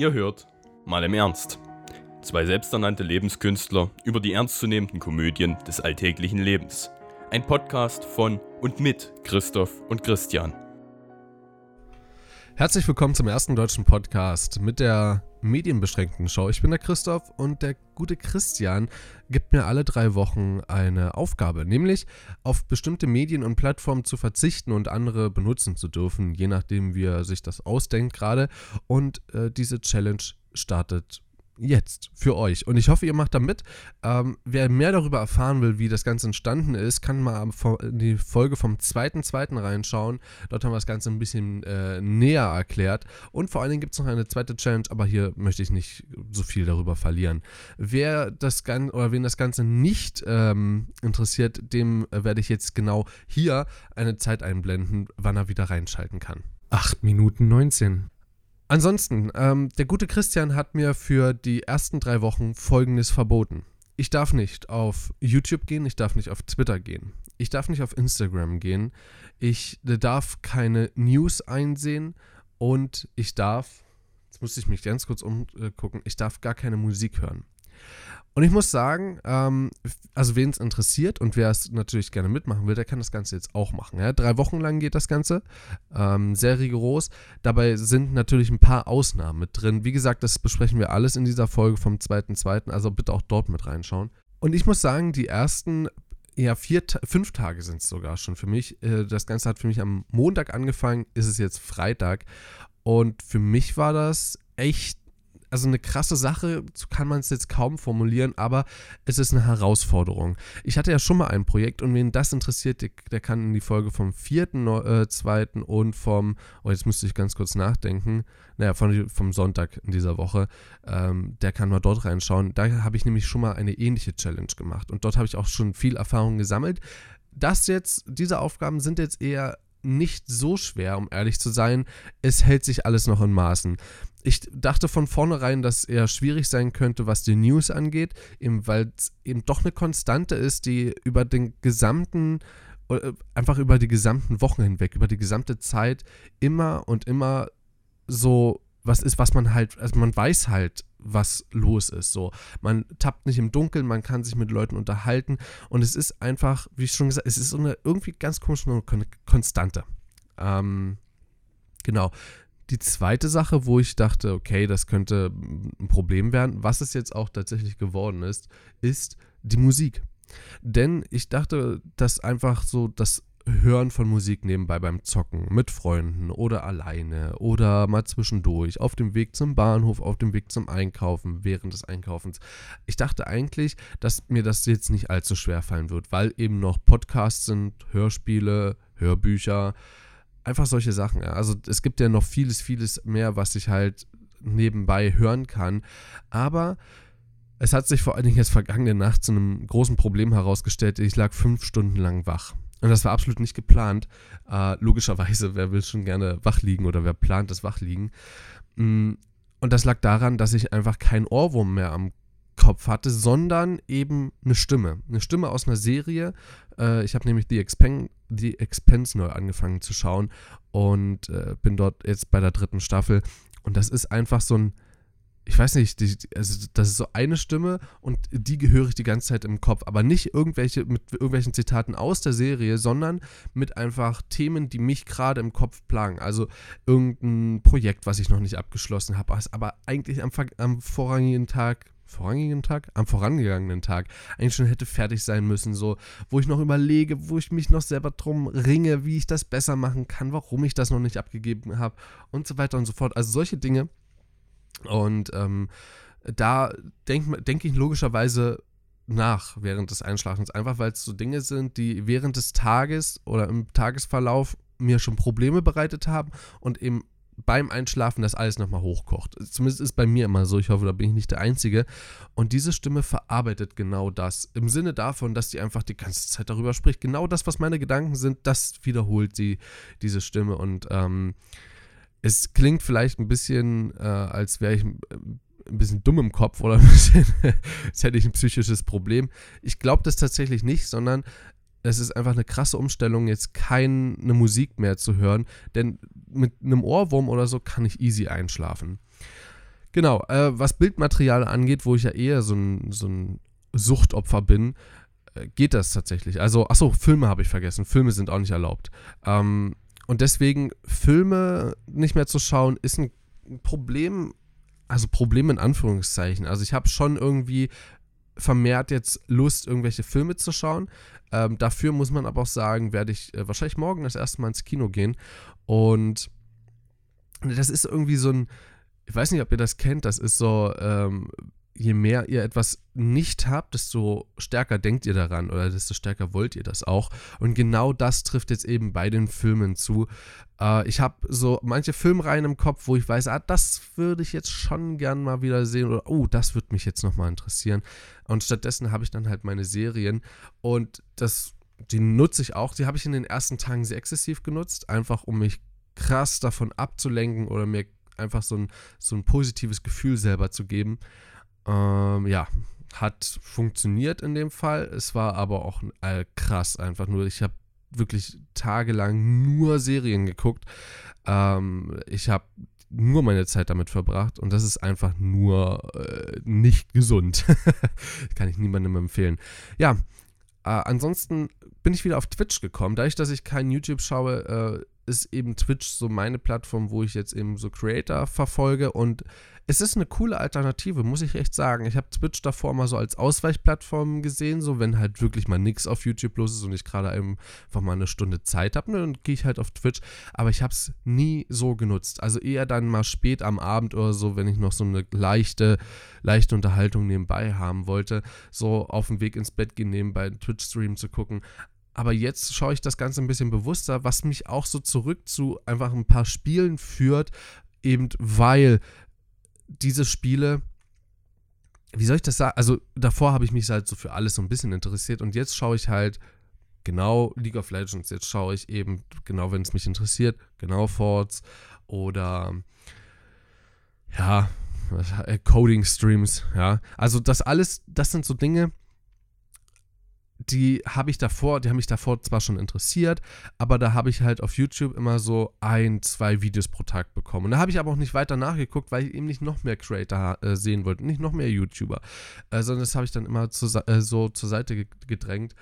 Ihr hört mal im Ernst. Zwei selbsternannte Lebenskünstler über die ernstzunehmenden Komödien des alltäglichen Lebens. Ein Podcast von und mit Christoph und Christian. Herzlich willkommen zum ersten deutschen Podcast mit der medienbeschränkten Show. Ich bin der Christoph und der gute Christian gibt mir alle drei Wochen eine Aufgabe, nämlich auf bestimmte Medien und Plattformen zu verzichten und andere benutzen zu dürfen, je nachdem wie er sich das ausdenkt gerade. Und äh, diese Challenge startet jetzt für euch. Und ich hoffe, ihr macht da mit. Ähm, wer mehr darüber erfahren will, wie das Ganze entstanden ist, kann mal in die Folge vom 2.2. reinschauen. Dort haben wir das Ganze ein bisschen äh, näher erklärt. Und vor allen Dingen gibt es noch eine zweite Challenge, aber hier möchte ich nicht so viel darüber verlieren. Wer das Ganze oder wen das Ganze nicht ähm, interessiert, dem äh, werde ich jetzt genau hier eine Zeit einblenden, wann er wieder reinschalten kann. 8 Minuten 19. Ansonsten, ähm, der gute Christian hat mir für die ersten drei Wochen Folgendes verboten. Ich darf nicht auf YouTube gehen, ich darf nicht auf Twitter gehen, ich darf nicht auf Instagram gehen, ich darf keine News einsehen und ich darf, jetzt muss ich mich ganz kurz umgucken, ich darf gar keine Musik hören. Und ich muss sagen, ähm, also wen es interessiert und wer es natürlich gerne mitmachen will, der kann das Ganze jetzt auch machen. Ja? Drei Wochen lang geht das Ganze, ähm, sehr rigoros. Dabei sind natürlich ein paar Ausnahmen mit drin. Wie gesagt, das besprechen wir alles in dieser Folge vom 2.2., also bitte auch dort mit reinschauen. Und ich muss sagen, die ersten ja, vier, fünf Tage sind es sogar schon für mich. Äh, das Ganze hat für mich am Montag angefangen, ist es jetzt Freitag. Und für mich war das echt also eine krasse Sache, kann man es jetzt kaum formulieren, aber es ist eine Herausforderung. Ich hatte ja schon mal ein Projekt und wen das interessiert, der, der kann in die Folge vom 4.2. Äh, und vom, oh jetzt müsste ich ganz kurz nachdenken, naja, von, vom Sonntag in dieser Woche, ähm, der kann mal dort reinschauen. Da habe ich nämlich schon mal eine ähnliche Challenge gemacht und dort habe ich auch schon viel Erfahrung gesammelt. Das jetzt, diese Aufgaben sind jetzt eher nicht so schwer, um ehrlich zu sein. Es hält sich alles noch in Maßen ich dachte von vornherein, dass eher schwierig sein könnte, was die News angeht, eben weil es eben doch eine Konstante ist, die über den gesamten, äh, einfach über die gesamten Wochen hinweg, über die gesamte Zeit immer und immer so was ist, was man halt, also man weiß halt, was los ist. So, man tappt nicht im Dunkeln, man kann sich mit Leuten unterhalten und es ist einfach, wie ich schon gesagt, es ist so eine irgendwie ganz komische Konstante. Ähm, genau. Die zweite Sache, wo ich dachte, okay, das könnte ein Problem werden, was es jetzt auch tatsächlich geworden ist, ist die Musik. Denn ich dachte, dass einfach so das Hören von Musik nebenbei beim Zocken mit Freunden oder alleine oder mal zwischendurch, auf dem Weg zum Bahnhof, auf dem Weg zum Einkaufen, während des Einkaufens. Ich dachte eigentlich, dass mir das jetzt nicht allzu schwer fallen wird, weil eben noch Podcasts sind, Hörspiele, Hörbücher, einfach solche Sachen. Also es gibt ja noch vieles, vieles mehr, was ich halt nebenbei hören kann. Aber es hat sich vor allen Dingen jetzt vergangene Nacht zu einem großen Problem herausgestellt. Ich lag fünf Stunden lang wach. Und das war absolut nicht geplant. Äh, logischerweise, wer will schon gerne wach liegen oder wer plant das Wachliegen? Mm, und das lag daran, dass ich einfach keinen Ohrwurm mehr am Kopf hatte, sondern eben eine Stimme. Eine Stimme aus einer Serie. Äh, ich habe nämlich The, Expen The Expense neu angefangen zu schauen und äh, bin dort jetzt bei der dritten Staffel. Und das ist einfach so ein, ich weiß nicht, die, also das ist so eine Stimme und die gehöre ich die ganze Zeit im Kopf, aber nicht irgendwelche mit irgendwelchen Zitaten aus der Serie, sondern mit einfach Themen, die mich gerade im Kopf plagen. Also irgendein Projekt, was ich noch nicht abgeschlossen habe, aber eigentlich am, am vorrangigen Tag vorangigen Tag? Am vorangegangenen Tag eigentlich schon hätte fertig sein müssen, so, wo ich noch überlege, wo ich mich noch selber drum ringe, wie ich das besser machen kann, warum ich das noch nicht abgegeben habe und so weiter und so fort. Also solche Dinge. Und ähm, da denke denk ich logischerweise nach während des Einschlafens, einfach weil es so Dinge sind, die während des Tages oder im Tagesverlauf mir schon Probleme bereitet haben und eben beim Einschlafen das alles nochmal hochkocht. Zumindest ist bei mir immer so. Ich hoffe, da bin ich nicht der Einzige. Und diese Stimme verarbeitet genau das. Im Sinne davon, dass die einfach die ganze Zeit darüber spricht. Genau das, was meine Gedanken sind, das wiederholt sie, diese Stimme. Und ähm, es klingt vielleicht ein bisschen, äh, als wäre ich ein bisschen dumm im Kopf oder bisschen, als hätte ich ein psychisches Problem. Ich glaube das tatsächlich nicht, sondern es ist einfach eine krasse Umstellung, jetzt keine Musik mehr zu hören, denn mit einem Ohrwurm oder so kann ich easy einschlafen. Genau, äh, was Bildmaterial angeht, wo ich ja eher so ein, so ein Suchtopfer bin, äh, geht das tatsächlich. Also, achso, Filme habe ich vergessen. Filme sind auch nicht erlaubt. Ähm, und deswegen Filme nicht mehr zu schauen, ist ein Problem, also Problem in Anführungszeichen. Also ich habe schon irgendwie vermehrt jetzt Lust, irgendwelche Filme zu schauen. Ähm, dafür muss man aber auch sagen, werde ich äh, wahrscheinlich morgen das erste Mal ins Kino gehen. Und das ist irgendwie so ein, ich weiß nicht, ob ihr das kennt, das ist so, ähm, je mehr ihr etwas nicht habt, desto stärker denkt ihr daran oder desto stärker wollt ihr das auch. Und genau das trifft jetzt eben bei den Filmen zu. Äh, ich habe so manche Filmreihen im Kopf, wo ich weiß, ah, das würde ich jetzt schon gern mal wieder sehen oder oh, das würde mich jetzt nochmal interessieren. Und stattdessen habe ich dann halt meine Serien und das, die nutze ich auch. Die habe ich in den ersten Tagen sehr exzessiv genutzt, einfach um mich krass davon abzulenken oder mir einfach so ein, so ein positives Gefühl selber zu geben. Ähm, ja, hat funktioniert in dem Fall. Es war aber auch äh, krass einfach nur. Ich habe wirklich tagelang nur Serien geguckt. Ähm, ich habe nur meine Zeit damit verbracht und das ist einfach nur äh, nicht gesund. Kann ich niemandem empfehlen. Ja, äh, ansonsten bin ich wieder auf Twitch gekommen. Dadurch, dass ich kein YouTube schaue, äh, ist eben Twitch so meine Plattform, wo ich jetzt eben so Creator verfolge und es ist eine coole Alternative, muss ich echt sagen. Ich habe Twitch davor mal so als Ausweichplattform gesehen, so wenn halt wirklich mal nichts auf YouTube los ist und ich gerade einfach mal eine Stunde Zeit habe, ne, dann gehe ich halt auf Twitch. Aber ich habe es nie so genutzt. Also eher dann mal spät am Abend oder so, wenn ich noch so eine leichte, leichte Unterhaltung nebenbei haben wollte, so auf dem Weg ins Bett gehen, nebenbei einen Twitch-Stream zu gucken. Aber jetzt schaue ich das Ganze ein bisschen bewusster, was mich auch so zurück zu einfach ein paar Spielen führt, eben weil diese Spiele, wie soll ich das sagen? Also davor habe ich mich halt so für alles so ein bisschen interessiert und jetzt schaue ich halt genau League of Legends. Jetzt schaue ich eben, genau wenn es mich interessiert, genau Forts oder ja, äh, Coding-Streams, ja. Also das alles, das sind so Dinge, die habe ich davor, die haben mich davor zwar schon interessiert, aber da habe ich halt auf YouTube immer so ein, zwei Videos pro Tag bekommen. Und da habe ich aber auch nicht weiter nachgeguckt, weil ich eben nicht noch mehr Creator äh, sehen wollte, nicht noch mehr YouTuber, äh, sondern das habe ich dann immer zu, äh, so zur Seite gedrängt.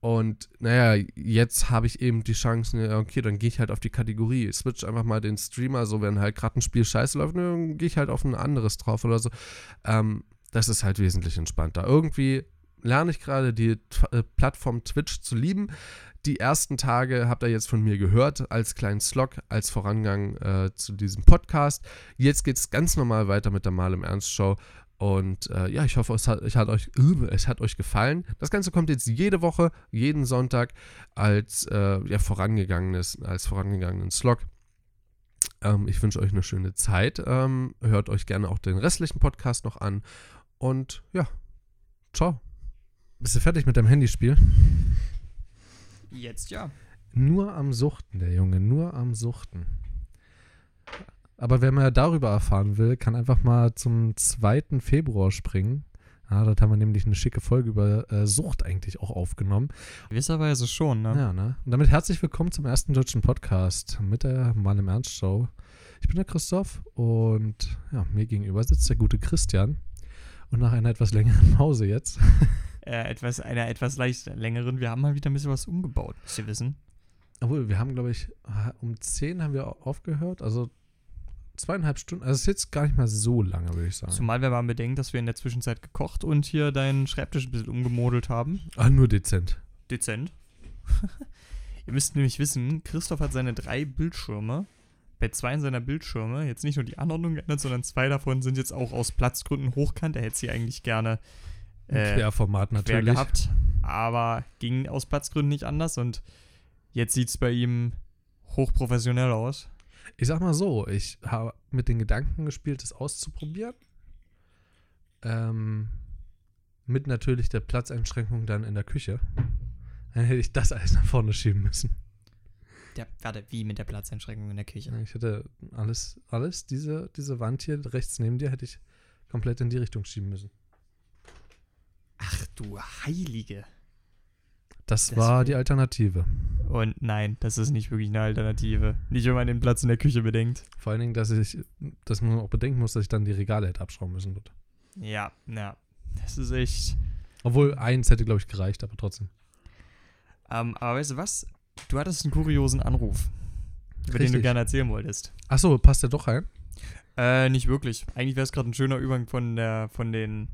Und naja, jetzt habe ich eben die Chance, okay, dann gehe ich halt auf die Kategorie, switch einfach mal den Streamer, so wenn halt gerade ein Spiel scheiße läuft, dann gehe ich halt auf ein anderes drauf oder so. Ähm, das ist halt wesentlich entspannter. Irgendwie lerne ich gerade die äh, Plattform Twitch zu lieben. Die ersten Tage habt ihr jetzt von mir gehört, als kleinen Slog, als Vorangang äh, zu diesem Podcast. Jetzt geht es ganz normal weiter mit der Mal im Ernst Show. Und äh, ja, ich hoffe, es hat, es, hat euch, es hat euch gefallen. Das Ganze kommt jetzt jede Woche, jeden Sonntag als äh, ja, vorangegangenes, als vorangegangenen Slog. Ähm, ich wünsche euch eine schöne Zeit. Ähm, hört euch gerne auch den restlichen Podcast noch an. Und ja, ciao. Bist du fertig mit deinem Handyspiel? Jetzt ja. Nur am Suchten, der Junge, nur am Suchten. Aber wer mehr darüber erfahren will, kann einfach mal zum 2. Februar springen. Ja, dort haben wir nämlich eine schicke Folge über äh, Sucht eigentlich auch aufgenommen. Gewisserweise schon, ne? Ja, ne? Und damit herzlich willkommen zum ersten deutschen Podcast mit der Mal im Ernst Show. Ich bin der Christoph und ja, mir gegenüber sitzt der gute Christian. Und nach einer etwas längeren Pause jetzt äh, etwas, einer etwas leicht längeren. Wir haben mal wieder ein bisschen was umgebaut, müsst ihr wissen. Obwohl, wir haben, glaube ich, um 10 haben wir aufgehört. Also zweieinhalb Stunden. Also es ist jetzt gar nicht mal so lange, würde ich sagen. Zumal wir mal bedenken, dass wir in der Zwischenzeit gekocht und hier deinen Schreibtisch ein bisschen umgemodelt haben. Ah, nur dezent. Dezent. Ihr müsst nämlich wissen, Christoph hat seine drei Bildschirme. Bei zwei seiner Bildschirme jetzt nicht nur die Anordnung geändert, sondern zwei davon sind jetzt auch aus Platzgründen hochkant. Er hätte sie eigentlich gerne äh, Querformat natürlich. Quer gehabt, aber ging aus Platzgründen nicht anders und jetzt sieht es bei ihm hochprofessionell aus. Ich sag mal so, ich habe mit den Gedanken gespielt, das auszuprobieren. Ähm, mit natürlich der Platzeinschränkung dann in der Küche. Dann hätte ich das alles nach vorne schieben müssen. Ja, warte, wie mit der Platzeinschränkung in der Küche? Ich hätte alles, alles, diese, diese Wand hier rechts neben dir, hätte ich komplett in die Richtung schieben müssen. Du Heilige. Das, Das war die Alternative. Und nein, das ist nicht wirklich eine Alternative. Nicht, wenn man den Platz in der Küche bedenkt. Vor allen Dingen, dass ich, dass man auch bedenken muss, dass ich dann die Regale hätte abschrauben müssen. Dort. Ja, ja. Das ist echt. Obwohl eins hätte, glaube ich, gereicht, aber trotzdem. Ähm, aber weißt du was? Du hattest einen kuriosen Anruf, über den du Richtig. gerne erzählen wolltest. Achso, passt der doch rein? Äh, nicht wirklich. Eigentlich wäre es gerade ein schöner Übergang von, der, von den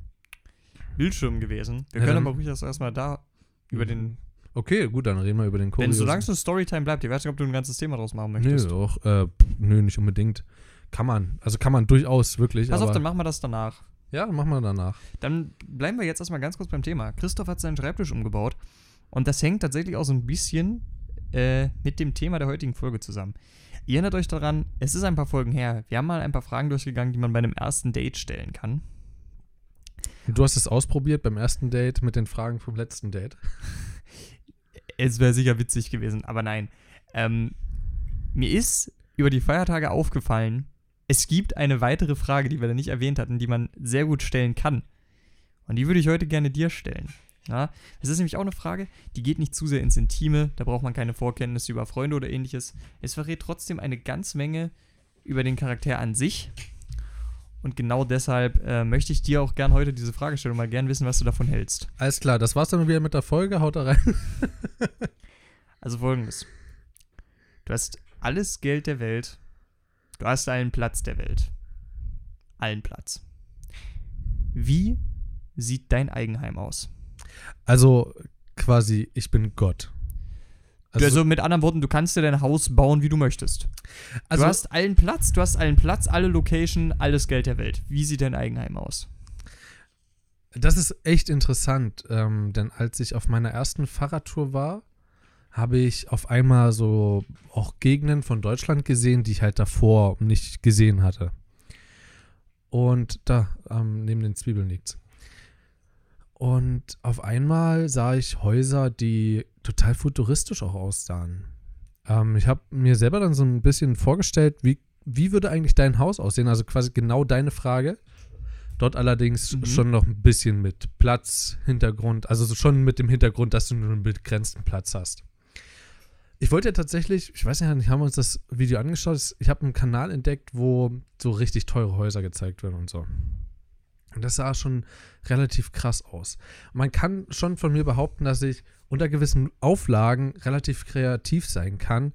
Bildschirmen gewesen. Wir Ja, können dann- aber ruhig erst erstmal da über den. Okay, gut, dann reden wir über den Wenn kuriosen. solange es eine Storytime bleibt, ich weiß nicht, ob du ein ganzes Thema draus machen Nö, möchtest. auch, äh, nö, nicht unbedingt. Kann man. Also kann man durchaus, wirklich. Pass auf, dann machen wir das danach. Ja, machen wir danach. Dann bleiben wir jetzt erstmal ganz kurz beim Thema. Christoph hat seinen Schreibtisch umgebaut und das hängt tatsächlich auch so ein bisschen äh, mit dem Thema der heutigen Folge zusammen. Ihr erinnert euch daran, es ist ein paar Folgen her. Wir haben mal ein paar Fragen durchgegangen, die man bei einem ersten Date stellen kann. Du hast es ausprobiert beim ersten Date mit den Fragen vom letzten Date. Es wäre sicher witzig gewesen, aber nein. Ähm, mir ist über die Feiertage aufgefallen, es gibt eine weitere Frage, die wir da nicht erwähnt hatten, die man sehr gut stellen kann. Und die würde ich heute gerne dir stellen. Es ist nämlich auch eine Frage, die geht nicht zu sehr ins Intime, da braucht man keine Vorkenntnisse über Freunde oder ähnliches. Es verrät trotzdem eine ganz Menge über den Charakter an sich. Und genau deshalb äh, möchte ich dir auch gern heute diese Frage stellen und mal gern wissen, was du davon hältst. Alles klar, das war's dann wieder mit der Folge. Haut da rein. Also folgendes. Du hast alles Geld der Welt. Du hast allen Platz der Welt. Allen Platz. Wie sieht dein Eigenheim aus? Also quasi, ich bin Gott. Also, mit anderen Worten, du kannst dir dein Haus bauen, wie du möchtest. also du hast allen Platz, du hast allen Platz, alle Location, alles Geld der Welt. Wie sieht dein Eigenheim aus? Das ist echt interessant, ähm, denn als ich auf meiner ersten Fahrradtour war, habe ich auf einmal so auch Gegenden von Deutschland gesehen, die ich halt davor nicht gesehen hatte. Und da, ähm, neben den Zwiebeln liegt's. Und auf einmal sah ich Häuser, die total futuristisch auch aussahen. Ähm, ich habe mir selber dann so ein bisschen vorgestellt, wie, wie würde eigentlich dein Haus aussehen? Also quasi genau deine Frage. Dort allerdings Mhm. schon noch ein bisschen mit Platz, Hintergrund, also so schon mit dem Hintergrund, dass du nur einen begrenzten Platz hast. Ich wollte ja tatsächlich, ich weiß nicht, haben wir uns das Video angeschaut. Ich habe einen Kanal entdeckt, wo so richtig teure Häuser gezeigt werden und so. Und das sah schon relativ krass aus. Man kann schon von mir behaupten, dass ich unter gewissen Auflagen relativ kreativ sein kann.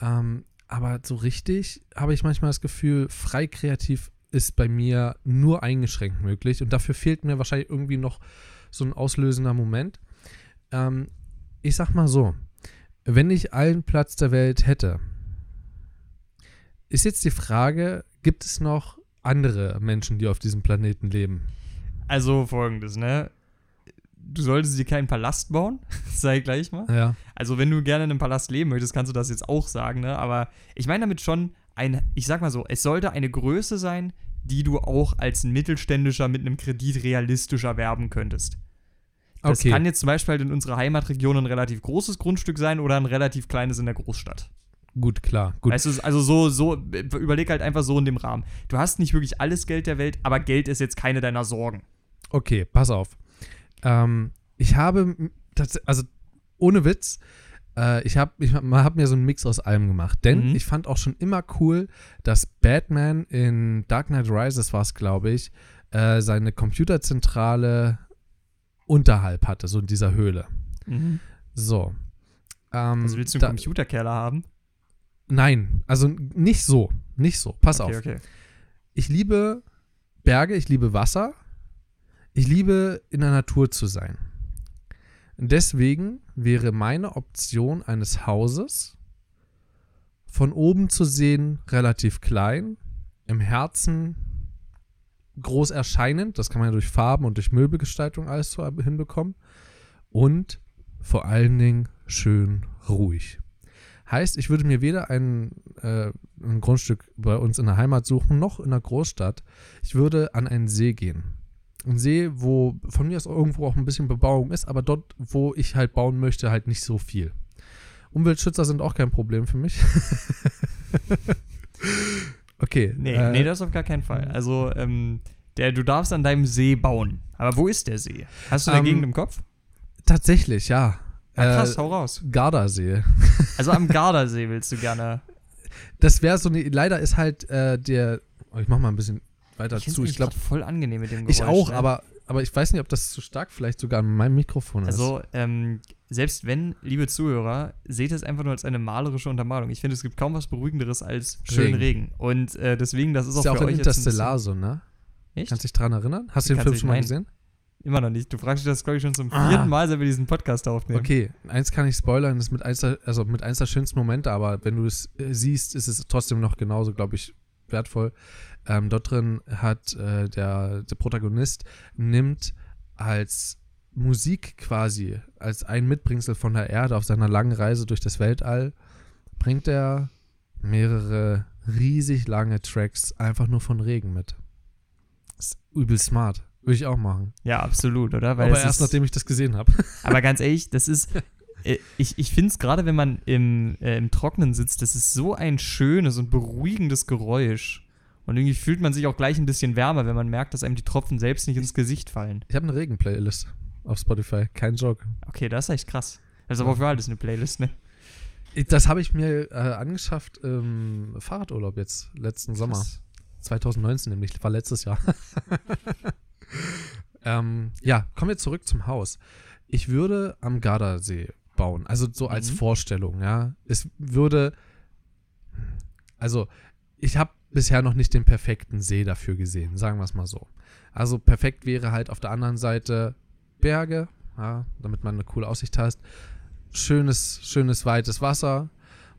Ähm, aber so richtig habe ich manchmal das Gefühl, frei kreativ ist bei mir nur eingeschränkt möglich. Und dafür fehlt mir wahrscheinlich irgendwie noch so ein auslösender Moment. Ähm, ich sag mal so, wenn ich allen Platz der Welt hätte, ist jetzt die Frage, gibt es noch andere Menschen, die auf diesem Planeten leben? Also folgendes, ne? Du solltest dir keinen Palast bauen, ich gleich mal. Ja. Also, wenn du gerne in einem Palast leben möchtest, kannst du das jetzt auch sagen, ne? Aber ich meine damit schon ein, ich sag mal so, es sollte eine Größe sein, die du auch als ein Mittelständischer mit einem Kredit realistisch erwerben könntest. Das Okay. kann jetzt zum Beispiel halt in unserer Heimatregion ein relativ großes Grundstück sein oder ein relativ kleines in der Großstadt. Gut, klar. Gut. Weißt du, also so, so, überleg halt einfach so in dem Rahmen. Du hast nicht wirklich alles Geld der Welt, aber Geld ist jetzt keine deiner Sorgen. Okay, pass auf. Ähm, ich habe, tats- also ohne Witz, äh, ich habe ich hab, mir so einen Mix aus allem gemacht. Denn Mhm. ich fand auch schon immer cool, dass Batman in Dark Knight Rises war es, glaube ich, äh, seine Computerzentrale unterhalb hatte, so in dieser Höhle. So. Ähm, Also willst du einen da- Computerkeller haben? Nein, also nicht so. Nicht so. Pass okay, auf. okay. Ich liebe Berge, ich liebe Wasser. Ich liebe in der Natur zu sein. Deswegen wäre meine Option eines Hauses von oben zu sehen relativ klein, im Herzen groß erscheinend, das kann man ja durch Farben und durch Möbelgestaltung alles so hinbekommen und vor allen Dingen schön ruhig. Heißt, ich würde mir weder ein, äh, ein Grundstück bei uns in der Heimat suchen, noch in der Großstadt. Ich würde an einen See gehen. Ein See, wo von mir aus irgendwo auch ein bisschen Bebauung ist, aber dort, wo ich halt bauen möchte, halt nicht so viel. Umweltschützer sind auch kein Problem für mich. okay. Nee, äh, nee, das auf gar keinen Fall. Also, ähm, der, du darfst an deinem See bauen. Aber wo ist der See? Hast du Ähm, Gegend im Kopf? Tatsächlich, ja. Ja, krass, Äh, hau raus. Gardasee. Also am Gardasee willst du gerne. Das wäre so eine. Leider ist halt äh, der. Oh, ich mach mal ein bisschen weiter Ich zu. Ich glaube, voll angenehm mit dem Geräusch. ich auch, ne? aber, aber ich weiß nicht, ob das zu stark vielleicht sogar an meinem Mikrofon ist. Also, ähm, selbst wenn, liebe Zuhörer, seht es einfach nur als eine malerische Untermalung. Ich finde, es gibt kaum was Beruhigenderes als schönen Regen. Regen. Und äh, deswegen, das ist, ist auch ja für auch euch jetzt Interstellar so, ne? Echt? Kannst dich dran erinnern? Hast du den Film schon mal gesehen? Immer noch nicht. Du fragst dich das, glaube ich, schon zum Ah. vierten Mal, seit wir diesen Podcast aufnehmen. Okay, eins kann ich spoilern, das ist mit eins der, also mit eins der schönsten Momente, aber wenn du es äh, siehst, ist es trotzdem noch genauso, glaube ich, wertvoll. Ähm, dort drin hat äh, der, der Protagonist nimmt als Musik quasi, als ein Mitbringsel von der Erde auf seiner langen Reise durch das Weltall, bringt er mehrere riesig lange Tracks einfach nur von Regen mit. Ist übel smart. Würde ich auch machen. Ja, absolut, oder? Weil aber erst ist, nachdem ich das gesehen habe. Aber ganz ehrlich, das ist. äh, Ich, ich finde es gerade, wenn man im, äh, im Trocknen sitzt, das ist so ein schönes und beruhigendes Geräusch. Und irgendwie fühlt man sich auch gleich ein bisschen wärmer, wenn man merkt, dass einem die Tropfen selbst nicht ins Gesicht fallen. Ich habe eine Regen-Playlist auf Spotify, kein Joke. Okay, das ist echt krass. Das ist aber für alles eine Playlist, ne? Das habe ich mir äh, angeschafft im Fahrradurlaub jetzt, letzten Sommer. Krass. 2019 nämlich, war letztes Jahr. ähm, ja, kommen wir zurück zum Haus. Ich würde am Gardasee bauen, also so als Mhm. Vorstellung, ja. Es würde, also ich habe bisher noch nicht den perfekten See dafür gesehen, sagen wir es mal so. Also perfekt wäre halt auf der anderen Seite Berge, ja, damit man eine coole Aussicht hat. Schönes, schönes, weites Wasser.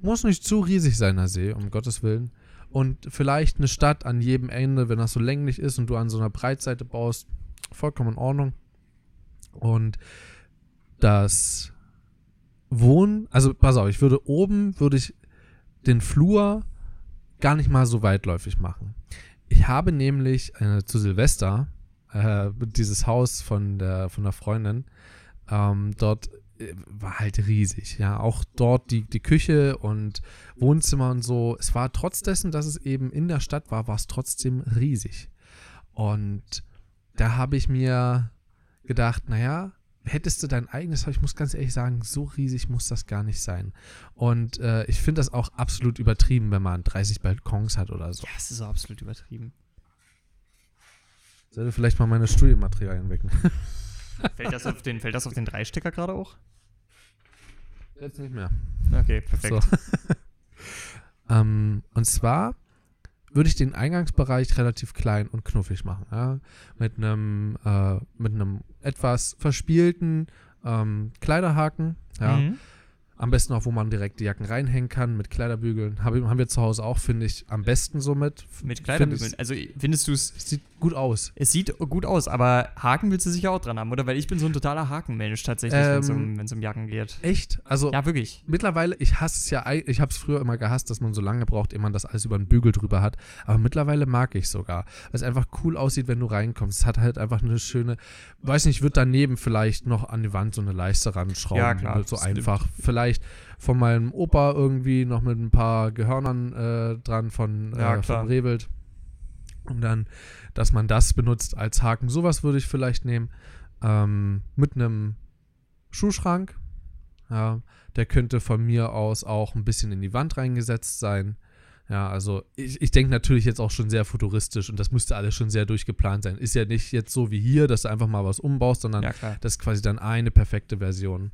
Muss nicht zu riesig sein, der See, um Gottes Willen. Und vielleicht eine Stadt an jedem Ende, wenn das so länglich ist und du an so einer Breitseite baust, vollkommen in Ordnung. Und das Wohnen, also pass auf, ich würde oben, würde ich den Flur gar nicht mal so weitläufig machen. Ich habe nämlich äh, zu Silvester äh, dieses Haus von der, von der Freundin, ähm, dort äh, war halt riesig, ja, auch dort die, die Küche und Wohnzimmer und so. Es war trotz dessen, dass es eben in der Stadt war, war es trotzdem riesig. Und da habe ich mir gedacht, naja, hättest du dein eigenes Haus, ich muss ganz ehrlich sagen, so riesig muss das gar nicht sein. Und äh, ich finde das auch absolut übertrieben, wenn man 30 Balkons hat oder so. Ja, es ist so absolut übertrieben. Sollte vielleicht mal meine Studienmaterialien wegnehmen. Fällt das auf den, fällt das auf den Dreistecker gerade auch? Jetzt nicht mehr. Okay, perfekt. So. ähm, und zwar würde ich den Eingangsbereich relativ klein und knuffig machen. Ja? Mit einem äh, mit einem etwas verspielten ähm, Kleiderhaken. Ja? Mhm. Am besten auch, wo man direkt die Jacken reinhängen kann mit Kleiderbügeln. Hab, haben wir zu Hause auch, finde ich, am besten so mit. Kleiderbügeln. Also findest du es. Sieht gut aus. Es sieht gut aus, aber Haken willst du sicher auch dran haben, oder? Weil ich bin so ein totaler Hakenmensch tatsächlich, wenn es Ähm, um, um Jacken geht. Echt? Also Ja, wirklich. mittlerweile, ich hasse es ja, ich habe es früher immer gehasst, dass man so lange braucht, ehe man das alles über den Bügel drüber hat. Aber mittlerweile mag ich sogar, weil es einfach cool aussieht, wenn du reinkommst. Es hat halt einfach eine schöne, weiß nicht, ich würde daneben vielleicht noch an die Wand so eine Leiste ranschrauben. Ja, klar, So einfach. Vielleicht von meinem Opa irgendwie noch mit ein paar Gehörnern äh, dran von, Ja, äh, von Rehwild. Und dann, dass man das benutzt als Haken. Sowas würde ich vielleicht nehmen. Ähm, mit einem Schuhschrank. Ja, der könnte von mir aus auch ein bisschen in die Wand reingesetzt sein. Ja, also ich, ich denke natürlich jetzt auch schon sehr futuristisch und das müsste alles schon sehr durchgeplant sein. Ist ja nicht jetzt so wie hier, dass du einfach mal was umbaust, sondern Ja, das ist quasi dann eine perfekte Version.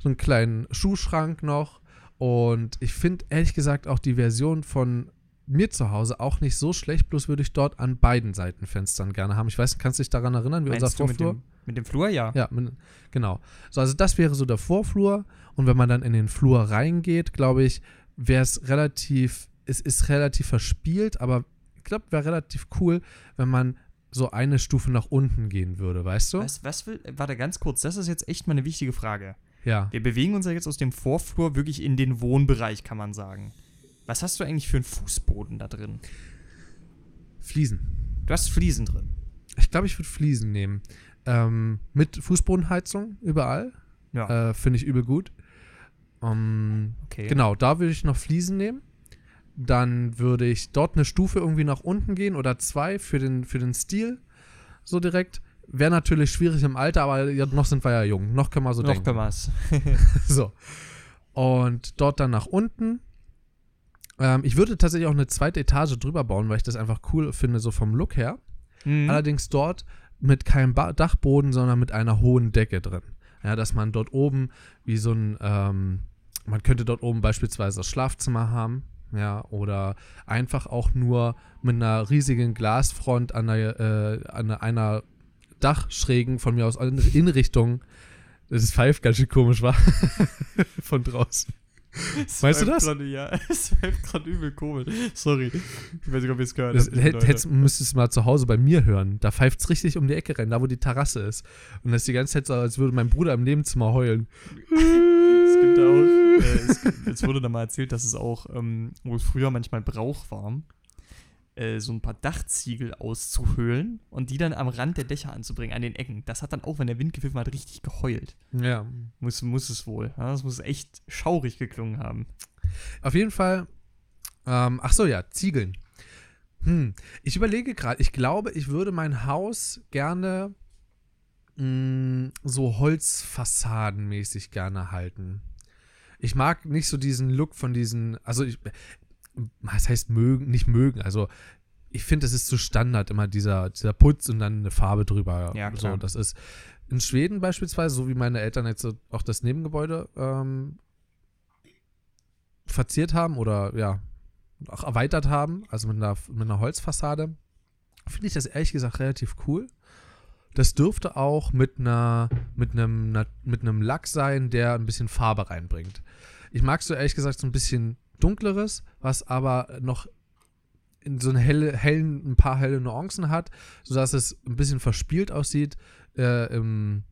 So einen kleinen Schuhschrank noch. Und ich finde ehrlich gesagt auch die Version von mir zu Hause auch nicht so schlecht, bloß würde ich dort an beiden Seiten Fenstern gerne haben. Ich weiß, kannst du dich daran erinnern, wie unser Meinst mit Vorflur? dem, mit dem Flur? Ja. Ja, mit, genau. So, also das wäre so der Vorflur. Und wenn man dann in den Flur reingeht, glaube ich, wäre es relativ, es ist relativ verspielt, aber ich glaube, wäre relativ cool, wenn man so eine Stufe nach unten gehen würde, weißt du? Was, was will, warte ganz kurz, das ist jetzt echt mal eine wichtige Frage. Ja. Wir bewegen uns ja jetzt aus dem Vorflur wirklich in den Wohnbereich, kann man sagen. Was hast du eigentlich für einen Fußboden da drin? Fliesen. Du hast Fliesen drin. Ich glaube, ich würde Fliesen nehmen. Ähm, mit Fußbodenheizung überall. Ja, Äh, Finde ich übel gut. Ähm, okay. Genau, da würde ich noch Fliesen nehmen. Dann würde ich dort eine Stufe irgendwie nach unten gehen oder zwei für den, für den Stil. So direkt. Wäre natürlich schwierig im Alter, aber noch sind wir ja jung. Noch können wir so Noch denken. können wir's. So. Und dort dann nach unten. Ähm, ich würde tatsächlich auch eine zweite Etage drüber bauen, weil ich das einfach cool finde, so vom Look her. Mhm. Allerdings dort mit keinem ba Dachboden, sondern mit einer hohen Decke drin. Ja, dass man dort oben wie so ein, ähm, man könnte dort oben beispielsweise das Schlafzimmer haben, ja, oder einfach auch nur mit einer riesigen Glasfront an einer, äh, an einer Dachschrägen von mir aus in, Richtung, das pfeift ganz schön komisch, war, von draußen. Es weißt du das? Grade, ja, es pfeift gerade übel komisch. Sorry. Ich weiß nicht, ob ihr es gehört habt. hättest, müsstest du mal zu Hause bei mir hören. Da pfeift es richtig um die Ecke rein, da wo die Terrasse ist. Und das ist die ganze Zeit so, als würde mein Bruder im Nebenzimmer heulen. Es gibt auch, äh, es, gibt- es wurde da mal erzählt, dass es auch, ähm, wo es früher manchmal Brauch war, äh, so ein paar Dachziegel auszuhöhlen und die dann am Rand der Dächer anzubringen, an den Ecken. Das hat dann auch, wenn der Wind gepfiffen hat, richtig geheult. Ja. Muss, muss es wohl. Ja, das muss echt schaurig geklungen haben. Auf jeden Fall, ähm, ach so, ja, Ziegeln. Hm, ich überlege gerade, ich glaube, ich würde mein Haus gerne mh, so Holzfassadenmäßig gerne halten. Ich mag nicht so diesen Look von diesen, also ich, was heißt mögen, nicht mögen, also ich finde, es ist zu Standard immer dieser, dieser Putz und dann eine Farbe drüber. Ja, So, klar. das ist in Schweden beispielsweise, so wie meine Eltern jetzt so auch das Nebengebäude ähm, verziert haben oder ja, auch erweitert haben, also mit einer, mit einer Holzfassade, finde ich das ehrlich gesagt relativ cool. Das dürfte auch mit einer, mit einem, mit einem Lack sein, der ein bisschen Farbe reinbringt. Ich mag so ehrlich gesagt so ein bisschen dunkleres, was aber noch in so eine helle, hellen, ein paar helle Nuancen hat, sodass es ein bisschen verspielt aussieht äh, im,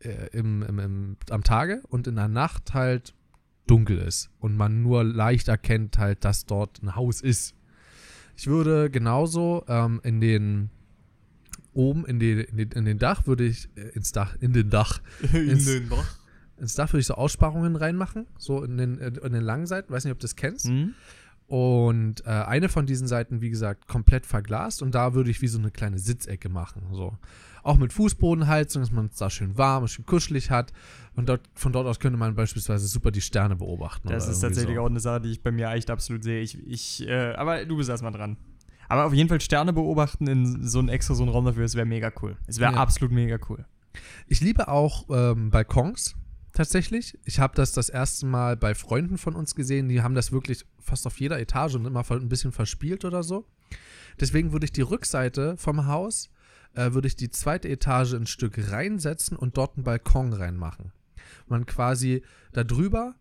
äh, im, im, im, am Tage und in der Nacht halt dunkel ist und man nur leicht erkennt halt, dass dort ein Haus ist. Ich würde genauso ähm, in den oben in, die, in, den, in den Dach würde ich äh, ins Dach in den Dach Ins- den Bach. Ins Dach würde ich so Aussparungen reinmachen, so in den äh, in den langen Seiten, weiß nicht, ob du das kennst. Hm? Und äh, eine von diesen Seiten, wie gesagt, komplett verglast und da würde ich wie so eine kleine Sitzecke machen. So. Auch mit Fußbodenheizung, dass man es da schön warm, schön kuschelig hat. Und dort, von dort aus könnte man beispielsweise super die Sterne beobachten. Das ist tatsächlich so. auch eine Sache, die ich bei mir echt absolut sehe. Ich, ich äh, aber du bist erstmal dran. Aber auf jeden Fall Sterne beobachten in so ein extra so einen Raum dafür, das wäre mega cool. Es wäre Ja. absolut mega cool. Ich liebe auch ähm, Balkons tatsächlich. Ich habe das das erste Mal bei Freunden von uns gesehen. Die haben das wirklich fast auf jeder Etage und immer ein bisschen verspielt oder so. Deswegen würde ich die Rückseite vom Haus, äh, würde ich die zweite Etage ein Stück reinsetzen und dort einen Balkon reinmachen. Man quasi da drüber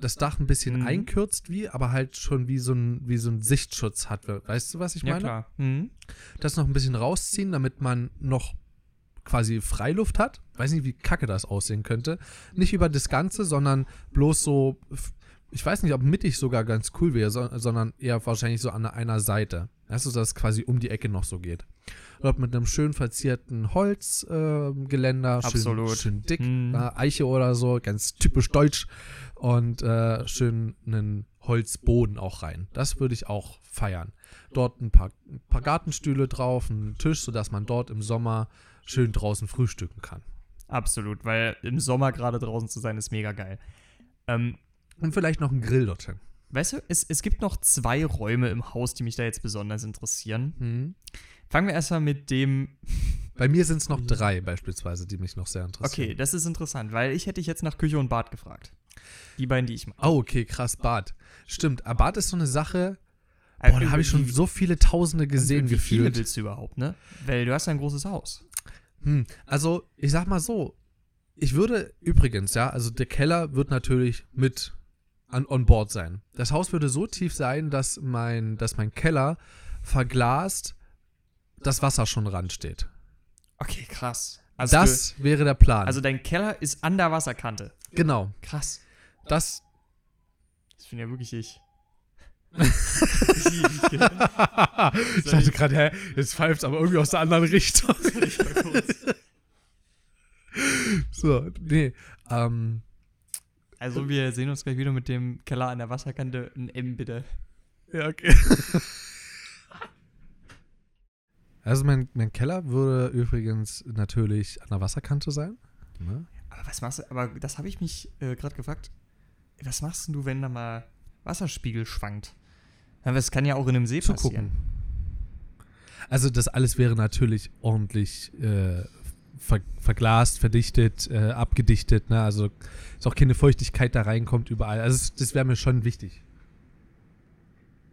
das Dach ein bisschen Mhm. einkürzt, wie, aber halt schon wie so ein, wie so ein Sichtschutz hat. Weißt du, was ich Ja, meine? klar. Mhm. das noch ein bisschen rausziehen, damit man noch quasi Freiluft hat. Weiß nicht, wie kacke das aussehen könnte. Nicht über das Ganze, sondern bloß so, ich weiß nicht, ob mittig sogar ganz cool wäre, so, sondern eher wahrscheinlich so an einer Seite. Weißt du, dass es quasi um die Ecke noch so geht. Dort mit einem schön verzierten Holzgeländer, äh, schön, Absolut. schön dick, Mhm. äh, Eiche oder so, ganz typisch deutsch. Und äh, schön einen Holzboden auch rein. Das würde ich auch feiern. Dort ein paar, ein paar Gartenstühle drauf, einen Tisch, sodass man dort im Sommer schön draußen frühstücken kann. Absolut, weil im Sommer gerade draußen zu sein ist mega geil. Ähm, Und vielleicht noch einen Grill dorthin. weißt du, es, es gibt noch zwei Räume im Haus, die mich da jetzt besonders interessieren. Mhm. Fangen wir erstmal mit dem. Bei mir sind es noch drei beispielsweise, die mich noch sehr interessieren. Okay, das ist interessant, weil ich hätte dich jetzt nach Küche und Bad gefragt. Die beiden, die ich mag. Oh, okay, krass, Bad. Stimmt, aber Bad ist so eine Sache, Äh, boah, da habe ich schon wie- so viele Tausende gesehen wie viele gefühlt. willst du überhaupt, ne? Weil du hast ein großes Haus. Hm, also, ich sag mal so, ich würde übrigens, ja, also der Keller wird natürlich mit an, on board sein. Das Haus würde so tief sein, dass mein, dass mein Keller verglast das Wasser schon ran steht. Okay, krass. Also, das wäre der Plan. du, also dein Keller ist an der Wasserkante. genau. Krass. Das. Das finde ja wirklich ich. Ich dachte gerade, hä, jetzt pfeift aber irgendwie aus der anderen Richtung. so, nee. Ähm, Also wir sehen uns gleich wieder mit dem Keller an der Wasserkante. Ein M bitte. ja, okay. Also mein, mein Keller würde übrigens natürlich an der Wasserkante sein. Ne? Aber was machst du, aber das habe ich mich äh, gerade gefragt. Was machst denn du, wenn da mal Wasserspiegel schwankt? Aber es kann ja auch in einem See Zugucken. passieren. Also das alles wäre natürlich ordentlich äh, ver verglast, verdichtet, äh, abgedichtet. Ne? Also dass auch keine Feuchtigkeit da reinkommt überall. Also das, das wäre mir schon wichtig.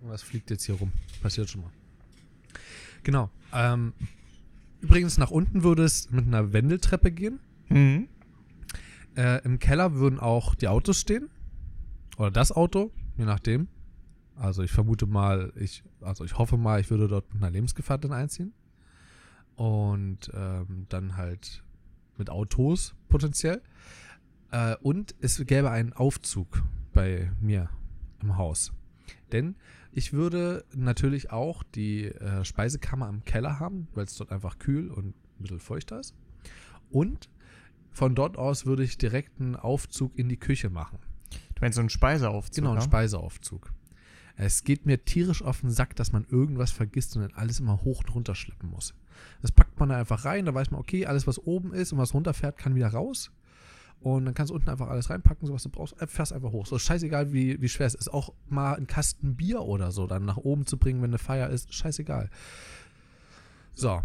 Was fliegt jetzt hier rum? Passiert schon mal. Genau. Ähm, übrigens, nach unten würde es mit einer Wendeltreppe gehen. Mhm. Äh, Im Keller würden auch die Autos stehen. Oder das Auto, je nachdem. Also ich vermute mal, ich, also ich hoffe mal, ich würde dort mit einer Lebensgefährtin einziehen. Und ähm, dann halt mit Autos potenziell. Äh, und es gäbe einen Aufzug bei mir im Haus. Denn ich würde natürlich auch die äh, Speisekammer im Keller haben, weil es dort einfach kühl und mittelfeuchter ist. Und von dort aus würde ich direkt einen Aufzug in die Küche machen. Du meinst so einen Speiseaufzug? Genau, einen ne? Speiseaufzug. Es geht mir tierisch auf den Sack, dass man irgendwas vergisst und dann alles immer hoch und runter schleppen muss. Das packt man da einfach rein, da weiß man, okay, alles, was oben ist und was runterfährt, kann wieder raus. Und dann kannst du unten einfach alles reinpacken, so was du brauchst, äh, fährst einfach hoch. So scheißegal, wie, wie schwer es ist. Auch mal einen Kasten Bier oder so dann nach oben zu bringen, wenn eine Feier ist, scheißegal. So.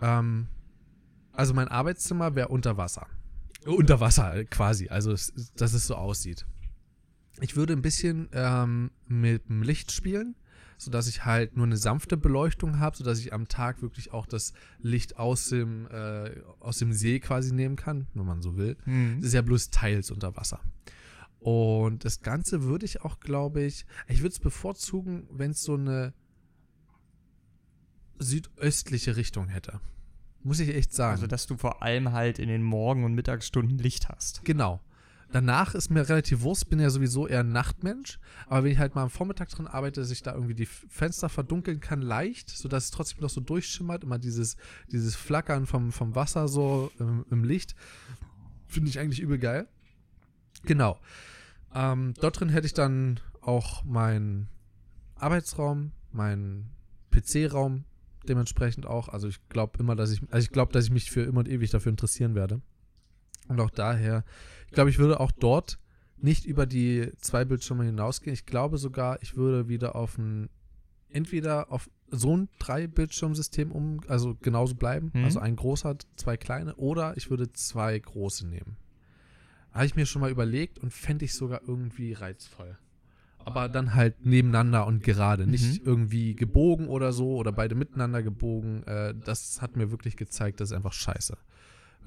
Ähm, also mein Arbeitszimmer wäre unter Wasser. Unter Wasser quasi, also dass es so aussieht. Ich würde ein bisschen ähm, mit dem Licht spielen, sodass ich halt nur eine sanfte Beleuchtung habe, sodass ich am Tag wirklich auch das Licht aus dem, äh, aus dem See quasi nehmen kann, wenn man so will. Mhm. Es ist ja bloß teils unter Wasser. Und das Ganze würde ich auch, glaube ich, ich würde es bevorzugen, wenn es so eine südöstliche Richtung hätte. Muss ich echt sagen. Also, dass du vor allem halt in den Morgen- und Mittagsstunden Licht hast. Genau. Danach ist mir relativ Wurst, bin ja sowieso eher ein Nachtmensch. Aber wenn ich halt mal am Vormittag drin arbeite, dass ich da irgendwie die Fenster verdunkeln kann, leicht, sodass es trotzdem noch so durchschimmert, immer dieses, dieses Flackern vom, vom Wasser so im, im Licht, finde ich eigentlich übel geil. Genau. Ähm, dort drin hätte ich dann auch meinen Arbeitsraum, meinen PC-Raum dementsprechend auch. Also ich glaube immer, dass ich, also ich glaube, dass ich mich für immer und ewig dafür interessieren werde. Und auch daher, ich glaube, ich würde auch dort nicht über die zwei Bildschirme hinausgehen. Ich glaube sogar, ich würde wieder auf ein, entweder auf so ein Drei-Bildschirmsystem um, also genauso bleiben. Mhm. Also ein großer, zwei kleine. Oder ich würde zwei große nehmen. Habe ich mir schon mal überlegt und fände ich sogar irgendwie reizvoll. Aber dann halt nebeneinander und gerade, nicht Mhm. irgendwie gebogen oder so oder beide miteinander gebogen. Äh, das hat mir wirklich gezeigt, das ist einfach scheiße,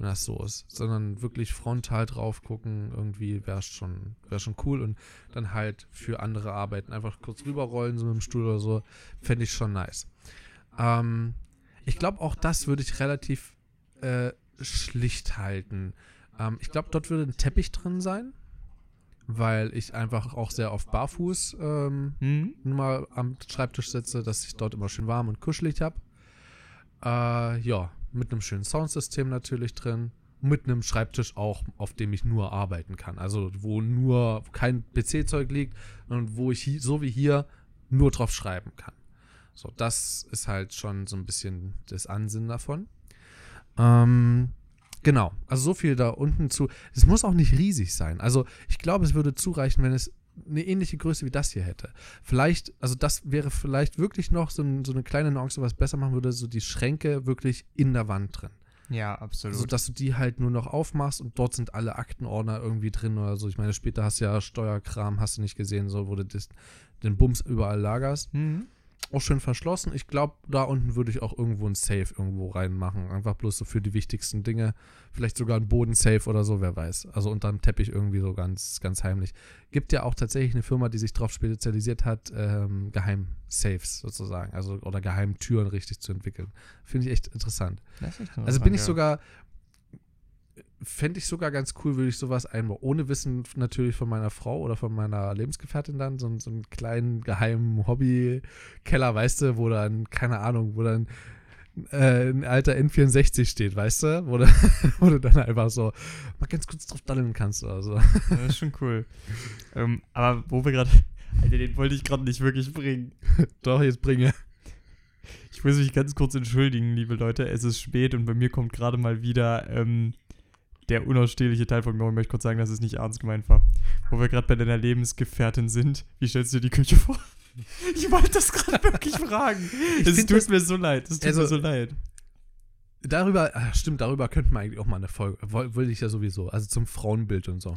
wenn das so ist. Sondern wirklich frontal drauf gucken, irgendwie wäre schon, wär schon cool und dann halt für andere Arbeiten einfach kurz rüberrollen, so mit dem Stuhl oder so, fände ich schon nice. Ähm, ich glaube, auch das würde ich relativ äh, schlicht halten. Ähm, ich glaube, dort würde ein Teppich drin sein, weil ich einfach auch sehr oft barfuß ähm, Mhm. nun mal am Schreibtisch sitze, dass ich dort immer schön warm und kuschelig habe. Äh, ja, mit einem schönen Soundsystem natürlich drin. Mit einem Schreibtisch auch, auf dem ich nur arbeiten kann. Also wo nur kein PC-Zeug liegt und wo ich so wie hier nur drauf schreiben kann. So, das ist halt schon so ein bisschen das Ansinnen davon. Ähm, genau, also so viel da unten zu. Es muss auch nicht riesig sein. Also ich glaube, es würde zureichen, wenn es eine ähnliche Größe wie das hier hätte. Vielleicht, also das wäre vielleicht wirklich noch so, ein, so eine kleine Nuance, was besser machen würde, so die Schränke wirklich in der Wand drin. Ja, absolut. So dass du die halt nur noch aufmachst und dort sind alle Aktenordner irgendwie drin oder so. Ich meine, später hast du ja Steuerkram, hast du nicht gesehen, so wo du das, den Bums überall lagerst. mhm. Auch schön verschlossen. Ich glaube, da unten würde ich auch irgendwo ein Safe irgendwo reinmachen. Einfach bloß so für die wichtigsten Dinge. Vielleicht sogar ein Bodensafe oder so, wer weiß. Also unter dem Teppich irgendwie so ganz, ganz heimlich. Gibt ja auch tatsächlich eine Firma, die sich darauf spezialisiert hat, ähm, Geheimsafes sozusagen. Also oder Geheimtüren richtig zu entwickeln. Finde ich echt interessant. Echt Also bin ich sogar, fände ich sogar ganz cool, würde ich sowas einbauen. Ohne Wissen natürlich von meiner Frau oder von meiner Lebensgefährtin dann, so, so einen kleinen geheimen Hobby-Keller, weißt du, wo dann, keine Ahnung, wo dann äh, ein alter N64 steht, weißt du, wo, du, wo du dann einfach so mal ganz kurz drauf daddeln kannst oder so. Das ist schon cool. ähm, aber wo wir gerade. Alter, den wollte ich gerade nicht wirklich bringen. Doch, jetzt bringe. Ich Ich muss mich ganz kurz entschuldigen, liebe Leute. Es ist spät und bei mir kommt gerade mal wieder ähm, der unausstehliche Teil von mir. Ich möchte kurz sagen, dass es nicht ernst gemeint war. Wo wir gerade bei deiner Lebensgefährtin sind. Wie stellst du dir die Küche vor? Ich wollte das gerade wirklich fragen. Es tut das- mir so leid. Es tut Also- mir so leid. Darüber, ah, stimmt, darüber könnten wir eigentlich auch mal eine Folge, woll- will ich ja sowieso, also zum Frauenbild und so.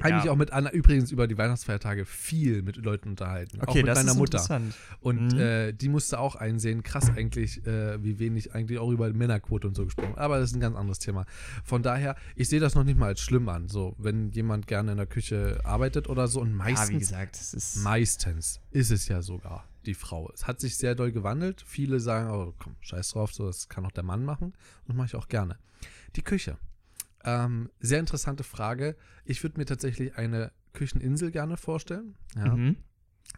Habe Ja. mich auch mit Anna übrigens über die Weihnachtsfeiertage viel mit Leuten unterhalten. auch Okay, mit das meiner Mutter. Und Mhm. äh, die musste auch einsehen, krass eigentlich, äh, wie wenig eigentlich auch über Männerquote und so gesprochen. Aber das ist ein ganz anderes Thema. Von daher, ich sehe das noch nicht mal als schlimm an. So, wenn jemand gerne in der Küche arbeitet oder so und Ja, wie meistens, gesagt, es ist. meistens ist es ja sogar die Frau. Es hat sich sehr doll gewandelt. Viele sagen, oh komm, scheiß drauf, so, das kann auch der Mann machen. Und mache ich auch gerne. Die Küche. Ähm, sehr interessante Frage. Ich würde mir tatsächlich eine Kücheninsel gerne vorstellen. Ja Mhm.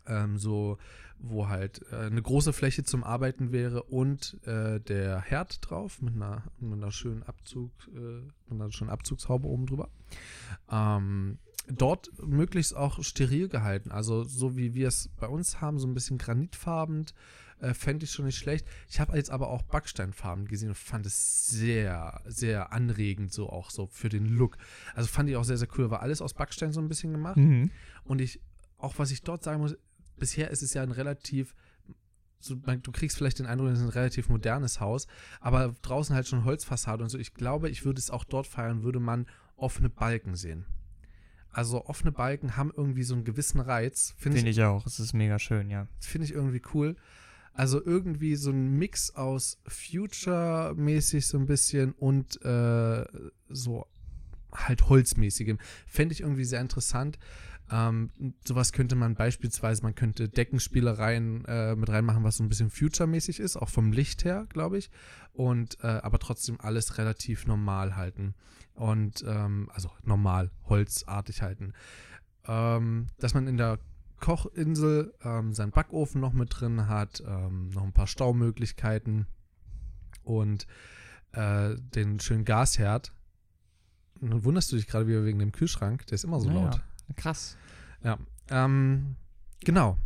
ähm, so wo halt äh, eine große Fläche zum Arbeiten wäre und äh, der Herd drauf mit einer, mit einer schönen Abzug, äh, mit einer schönen Abzugshaube oben drüber. Ähm, dort möglichst auch steril gehalten, also so wie wir es bei uns haben, so ein bisschen granitfarben, äh, fände ich schon nicht schlecht. Ich habe jetzt aber auch Backsteinfarben gesehen und fand es sehr, sehr anregend, so auch so für den Look. Also fand ich auch sehr, sehr cool, war alles aus Backstein so ein bisschen gemacht. Mhm. Und ich, auch was ich dort sagen muss, bisher ist es ja ein relativ, so, man, du kriegst vielleicht den Eindruck, es ist ein relativ modernes Haus, aber draußen halt schon Holzfassade und so. Ich glaube, ich würde es auch dort feiern, würde man offene Balken sehen. Also offene Balken haben irgendwie so einen gewissen Reiz. Finde Finde ich, ich auch. Es ist mega schön, ja. finde ich irgendwie cool. Also irgendwie so ein Mix aus Future-mäßig so ein bisschen und äh, so halt holzmäßigem. Fände ich irgendwie sehr interessant. Ähm, sowas könnte man beispielsweise, man könnte Deckenspielereien äh, mit reinmachen, was so ein bisschen Future-mäßig ist, auch vom Licht her, glaube ich. Und äh, aber trotzdem alles relativ normal halten. Und ähm, also normal, holzartig halten. Ähm, dass man in der Kochinsel ähm, seinen Backofen noch mit drin hat, ähm, noch ein paar Staumöglichkeiten und äh, den schönen Gasherd. Und dann wunderst du dich gerade wieder wegen dem Kühlschrank, der ist immer so Naja, laut. Krass. Ja. Ähm, genau.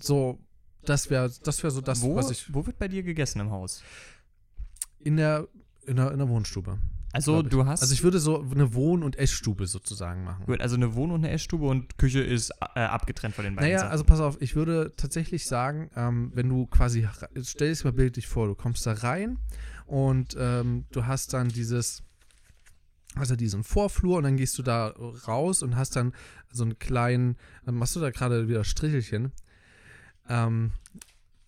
So, das wäre das wär so das, wo, was ich wo wird bei dir gegessen im Haus? in der, in der, in der Wohnstube. Also du hast. Also ich würde so eine Wohn- und Essstube sozusagen machen. Gut, also eine Wohn- und eine Essstube und Küche ist äh, abgetrennt von den beiden. Naja, Sachen. also pass auf, ich würde tatsächlich sagen, ähm, wenn du quasi, stell dir das mal bildlich vor, du kommst da rein und ähm, du hast dann dieses, also diesen Vorflur und dann gehst du da raus und hast dann so einen kleinen, dann machst du da gerade wieder Strichelchen, ähm,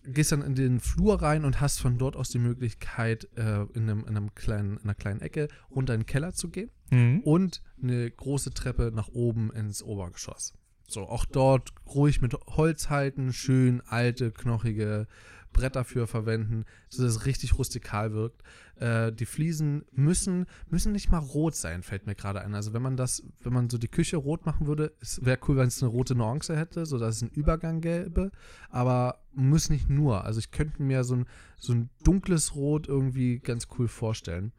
gehst dann in den Flur rein und hast von dort aus die Möglichkeit, äh, in, einem, in, einem kleinen, in einer kleinen Ecke runter in den Keller zu gehen Mhm. und eine große Treppe nach oben ins Obergeschoss. So, auch dort ruhig mit Holz halten, schön alte, knochige Bretter für verwenden, sodass es richtig rustikal wirkt. Äh, die Fliesen müssen, müssen nicht mal rot sein, fällt mir gerade ein. Also wenn man das, wenn man so die Küche rot machen würde, es wäre cool, wenn es eine rote Nuance hätte, sodass es einen Übergang gäbe, aber muss nicht nur. Also ich könnte mir so ein, so ein dunkles Rot irgendwie ganz cool vorstellen.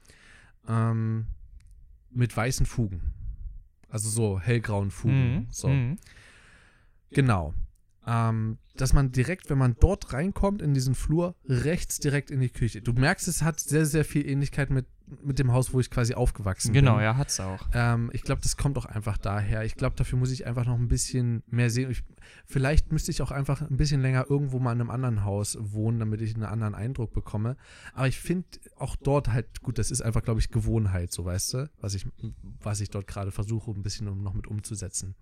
Ähm, mit weißen Fugen. Also so hellgrauen Fugen. Mhm. So. Mhm. Genau. Ähm, dass man direkt, wenn man dort reinkommt in diesen Flur, rechts direkt in die Küche. Du merkst, es hat sehr, sehr viel Ähnlichkeit mit, mit dem Haus, wo ich quasi aufgewachsen Genau, bin. ja, hat's auch. Ähm, ich glaube, das kommt auch einfach daher. Ich glaube, dafür muss ich einfach noch ein bisschen mehr sehen. Ich, vielleicht müsste ich auch einfach ein bisschen länger irgendwo mal in einem anderen Haus wohnen, damit ich einen anderen Eindruck bekomme. Aber ich finde auch dort halt, gut, das ist einfach, glaube ich, Gewohnheit, so weißt du, was ich, was ich dort gerade versuche, ein bisschen um, noch mit umzusetzen.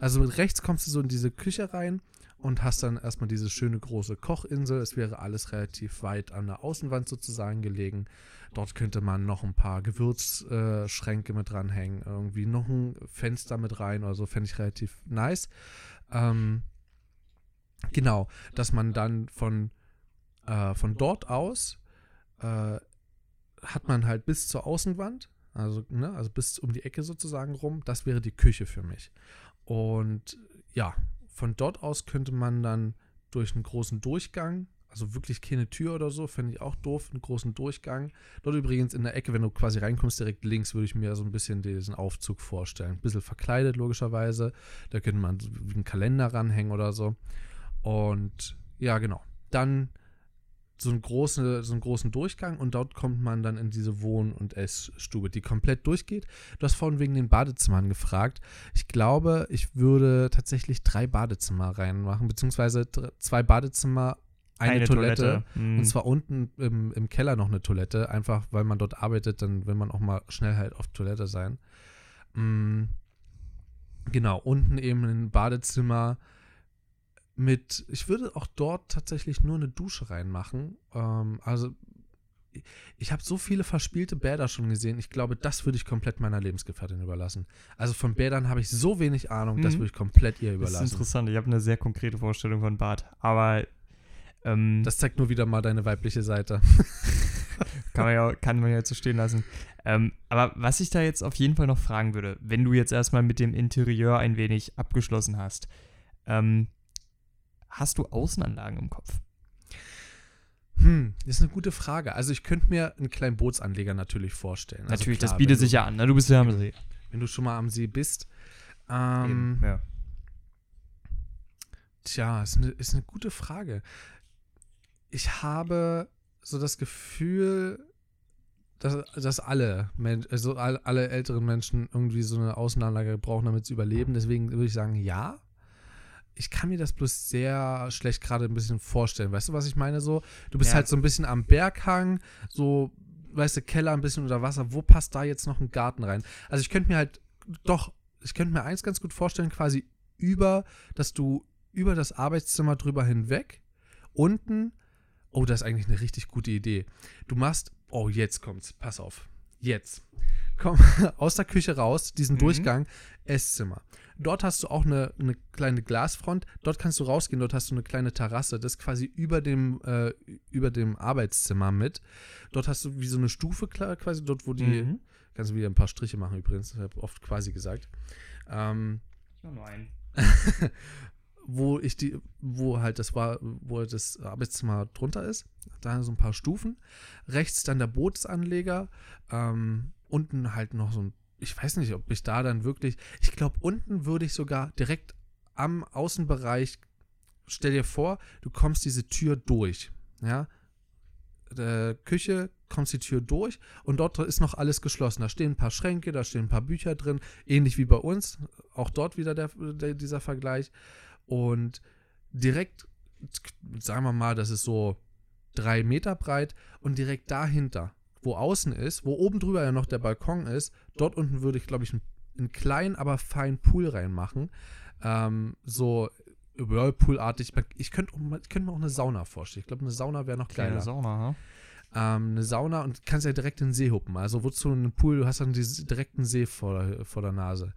Also mit rechts kommst du so in diese Küche rein und hast dann erstmal diese schöne große Kochinsel. Es wäre alles relativ weit an der Außenwand sozusagen gelegen. Dort könnte man noch ein paar Gewürzschränke Schränke mit dranhängen, irgendwie noch ein Fenster mit rein oder so, fände ich relativ nice. Ähm, genau, dass man dann von, äh, von dort aus äh, hat man halt bis zur Außenwand, also, ne, also bis um die Ecke sozusagen rum, das wäre die Küche für mich. Und ja, von dort aus könnte man dann durch einen großen Durchgang, also wirklich keine Tür oder so, fände ich auch doof, einen großen Durchgang. Dort übrigens in der Ecke, wenn du quasi reinkommst, direkt links, würde ich mir so ein bisschen diesen Aufzug vorstellen. Ein bisschen verkleidet, logischerweise. Da könnte man einen Kalender ranhängen oder so. Und ja, genau. Dann so, einen großen, so einen großen Durchgang und dort kommt man dann in diese Wohn- und Essstube, die komplett durchgeht. Du hast vorhin wegen den Badezimmern gefragt. Ich glaube, ich würde tatsächlich drei Badezimmer reinmachen, beziehungsweise zwei Badezimmer, eine, Toilette. Toilette. Mhm. Und zwar unten im, im Keller noch eine Toilette, einfach weil man dort arbeitet, dann will man auch mal schnell halt auf Toilette sein. Mm, genau, unten eben ein Badezimmer mit, ich würde auch dort tatsächlich nur eine Dusche reinmachen. Ähm, also ich- habe so viele verspielte Bäder schon gesehen. Ich glaube, das würde ich komplett meiner Lebensgefährtin überlassen. Also von Bädern habe ich so wenig Ahnung, das Mhm. würde ich komplett ihr Das ist überlassen. interessant. Ich habe eine sehr konkrete Vorstellung von Bad. Aber ähm, Das zeigt nur wieder mal deine weibliche Seite. kann, man ja, kann man ja jetzt so stehen lassen. Ähm, aber was ich da jetzt auf jeden Fall noch fragen würde, wenn du jetzt erstmal mit dem Interieur ein wenig abgeschlossen hast, ähm, hast du Außenanlagen im Kopf? Hm, das ist eine gute Frage. Also ich könnte mir einen kleinen Bootsanleger natürlich vorstellen. Also Natürlich, klar, das bietet sich du, ja an. Ne? Du bist ja am See. Wenn du schon mal am See bist. Ähm, ja. Tja, ist eine, ist eine gute Frage. Ich habe so das Gefühl, dass, dass alle, also alle, alle älteren Menschen irgendwie so eine Außenanlage brauchen, damit sie überleben. Deswegen würde ich sagen, ja. Ich kann mir das bloß sehr schlecht gerade ein bisschen vorstellen. Weißt du, was ich meine? So, du bist Ja. halt so ein bisschen am Berghang, so, weißt du, Keller ein bisschen unter Wasser. Wo passt da jetzt noch ein Garten rein? Also ich könnte mir halt doch, ich könnte mir eins ganz gut vorstellen, quasi über, dass du über das Arbeitszimmer drüber hinweg, unten, oh, das ist eigentlich eine richtig gute Idee. Du machst, oh, jetzt kommt's, pass auf, jetzt. Komm aus der Küche raus, diesen Mhm. Durchgang, Esszimmer. Dort hast du auch eine, eine kleine Glasfront, dort kannst du rausgehen, dort hast du eine kleine Terrasse, das ist quasi über dem, äh, über dem Arbeitszimmer mit. Dort hast du wie so eine Stufe klar, quasi, dort wo die, Mhm. kannst du wieder ein paar Striche machen übrigens, ich habe oft quasi gesagt. Ähm, nur einen. wo ich die, wo halt das war, wo das Arbeitszimmer drunter ist. Da so ein paar Stufen. Rechts dann der Bootsanleger. Ähm, unten halt noch so ein, ich weiß nicht, ob ich da dann wirklich, ich glaube, unten würde ich sogar direkt am Außenbereich, stell dir vor, du kommst diese Tür durch. Ja. Der Küche kommst die Tür durch und dort ist noch alles geschlossen. Da stehen ein paar Schränke, da stehen ein paar Bücher drin, ähnlich wie bei uns. Auch dort wieder der, der, dieser Vergleich. Und direkt, sagen wir mal, das ist so drei Meter breit und direkt dahinter, wo außen ist, wo oben drüber ja noch der Balkon ist, dort unten würde ich, glaube ich, einen, einen kleinen, aber feinen Pool reinmachen. Ähm, so Whirlpool-artig. Ich könnte ich könnt mir auch eine Sauna vorstellen. Ich glaube, eine Sauna wäre noch Kleine geiler. Sauna, ha? Ähm, eine Sauna und kannst ja direkt in den See huppen. Also wozu einen Pool, du hast dann diesen direkten See vor, vor der Nase.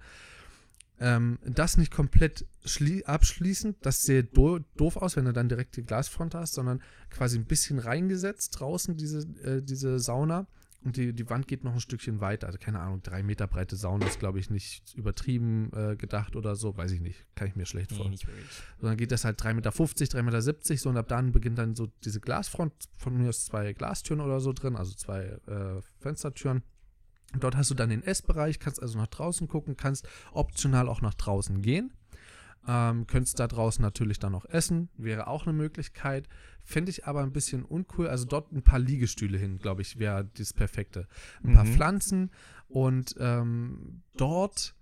Ähm, das nicht komplett schlie- abschließend, das sähe do doof aus, wenn du dann direkt die Glasfront hast, sondern quasi ein bisschen reingesetzt draußen, diese, äh, diese Sauna. Und die, die Wand geht noch ein Stückchen weiter. Also keine Ahnung, drei Meter breite Sauna ist, glaube ich, nicht übertrieben äh, gedacht oder so. Weiß ich nicht. Kann ich mir schlecht Nee, vorstellen sondern geht das halt 3,50 Meter, 3,70 Meter so und ab dann beginnt dann so diese Glasfront, von mir aus zwei Glastüren oder so drin, also zwei äh, Fenstertüren. Dort hast du dann den Essbereich, kannst also nach draußen gucken, kannst optional auch nach draußen gehen. Ähm, könntest da draußen natürlich dann noch essen, wäre auch eine Möglichkeit. Fände ich aber ein bisschen uncool. Also dort ein paar Liegestühle hin, glaube ich, wäre das Perfekte. Ein paar Mhm. Pflanzen und ähm, dort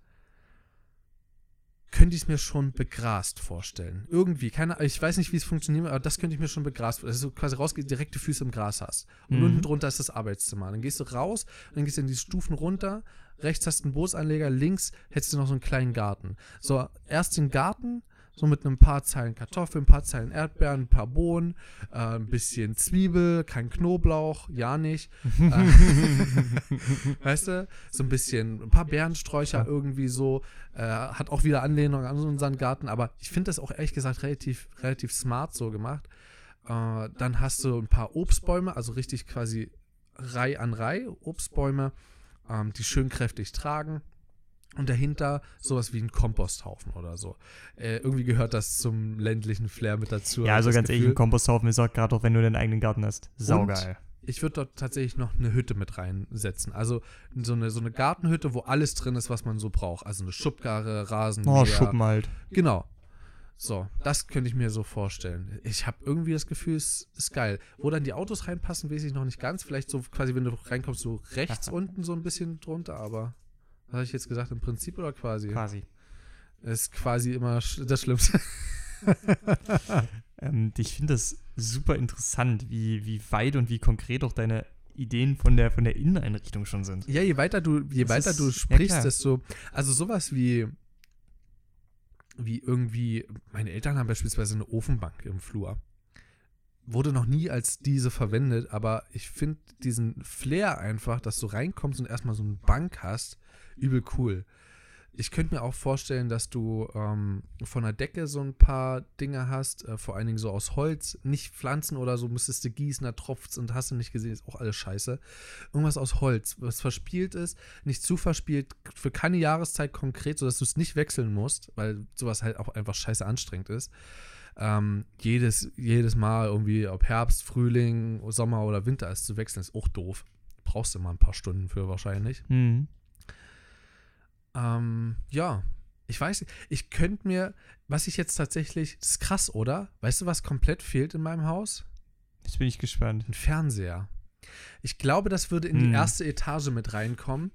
könnte ich es mir schon begrast vorstellen. Irgendwie, keine ich weiß nicht, wie es funktioniert, aber das könnte ich mir schon begrast vorstellen. Dass du quasi rausgehst, direkte Füße im Gras hast. Und Mhm. unten drunter ist das Arbeitszimmer. Dann gehst du raus, dann gehst du in die Stufen runter, rechts hast du einen Bootsanleger, links hättest du noch so einen kleinen Garten. So, erst den Garten, so mit ein paar Zeilen Kartoffeln, ein paar Zeilen Erdbeeren, ein paar Bohnen, äh, ein bisschen Zwiebel, kein Knoblauch, ja nicht. äh, weißt du, so ein bisschen, ein paar Beerensträucher irgendwie so. Äh, hat auch wieder Anlehnung an unseren Garten, aber ich finde das auch ehrlich gesagt relativ, relativ smart so gemacht. Äh, dann hast du ein paar Obstbäume, also richtig quasi Reih an Reih Obstbäume, ähm, die schön kräftig tragen. Und dahinter sowas wie ein Komposthaufen oder so. Äh, irgendwie gehört das zum ländlichen Flair mit dazu. Ja, also ganz ehrlich, Gefühl. ein Komposthaufen ist auch gerade auch, wenn du deinen eigenen Garten hast. Saugeil. Ich würde dort tatsächlich noch eine Hütte mit reinsetzen. Also so eine, so eine Gartenhütte, wo alles drin ist, was man so braucht. Also eine Schubkarre, Rasenmäher. Oh, Schuppen halt. Genau. So, das könnte ich mir so vorstellen. Ich habe irgendwie das Gefühl, es ist geil. Wo dann die Autos reinpassen, weiß ich noch nicht ganz. Vielleicht so quasi, wenn du reinkommst, so rechts unten so ein bisschen drunter, aber was habe ich jetzt gesagt, im Prinzip oder quasi? Quasi. Ist quasi immer das Schlimmste. Ähm, ich finde das super interessant, wie, wie weit und wie konkret auch deine Ideen von der, von der Inneneinrichtung schon sind. Ja, je weiter du, je Das weiter ist- du ja, sprichst, klar. desto. Also sowas wie. Wie irgendwie. Meine Eltern haben beispielsweise eine Ofenbank im Flur. Wurde noch nie als diese verwendet, aber ich finde diesen Flair einfach, dass du reinkommst und erstmal so eine Bank hast, übel cool. Ich könnte mir auch vorstellen, dass du ähm, von der Decke so ein paar Dinge hast, äh, vor allen Dingen so aus Holz, nicht Pflanzen oder so, müsstest du gießen, da tropft's und hast du nicht gesehen, ist auch alles scheiße. Irgendwas aus Holz, was verspielt ist, nicht zu verspielt, für keine Jahreszeit konkret, sodass du es nicht wechseln musst, weil sowas halt auch einfach scheiße anstrengend ist. Ähm, jedes, jedes Mal irgendwie, ob Herbst, Frühling, Sommer oder Winter ist zu wechseln, ist auch doof. Brauchst du mal ein paar Stunden für wahrscheinlich. Mhm. Ähm, ja, ich weiß, nicht, ich könnte mir, was ich jetzt tatsächlich, das ist krass, oder? Weißt du, was komplett fehlt in meinem Haus? Jetzt bin ich gespannt. Ein Fernseher. Ich glaube, das würde in die Hm. erste Etage mit reinkommen.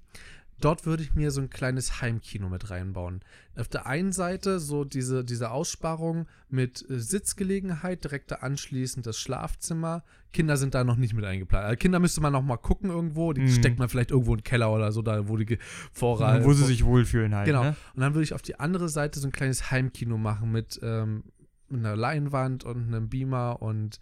Dort würde ich mir so ein kleines Heimkino mit reinbauen. Auf der einen Seite so diese, diese Aussparung mit äh, Sitzgelegenheit, direkt da anschließend das Schlafzimmer. Kinder sind da noch nicht mit eingeplant. Also Kinder müsste man noch mal gucken irgendwo. Die Mhm. steckt man vielleicht irgendwo in Keller oder so, da wo die Vorrat. Wo sie sich wohlfühlen halt. Genau. Ne? Und dann würde ich auf die andere Seite so ein kleines Heimkino machen mit, ähm, einer Leinwand und einem Beamer und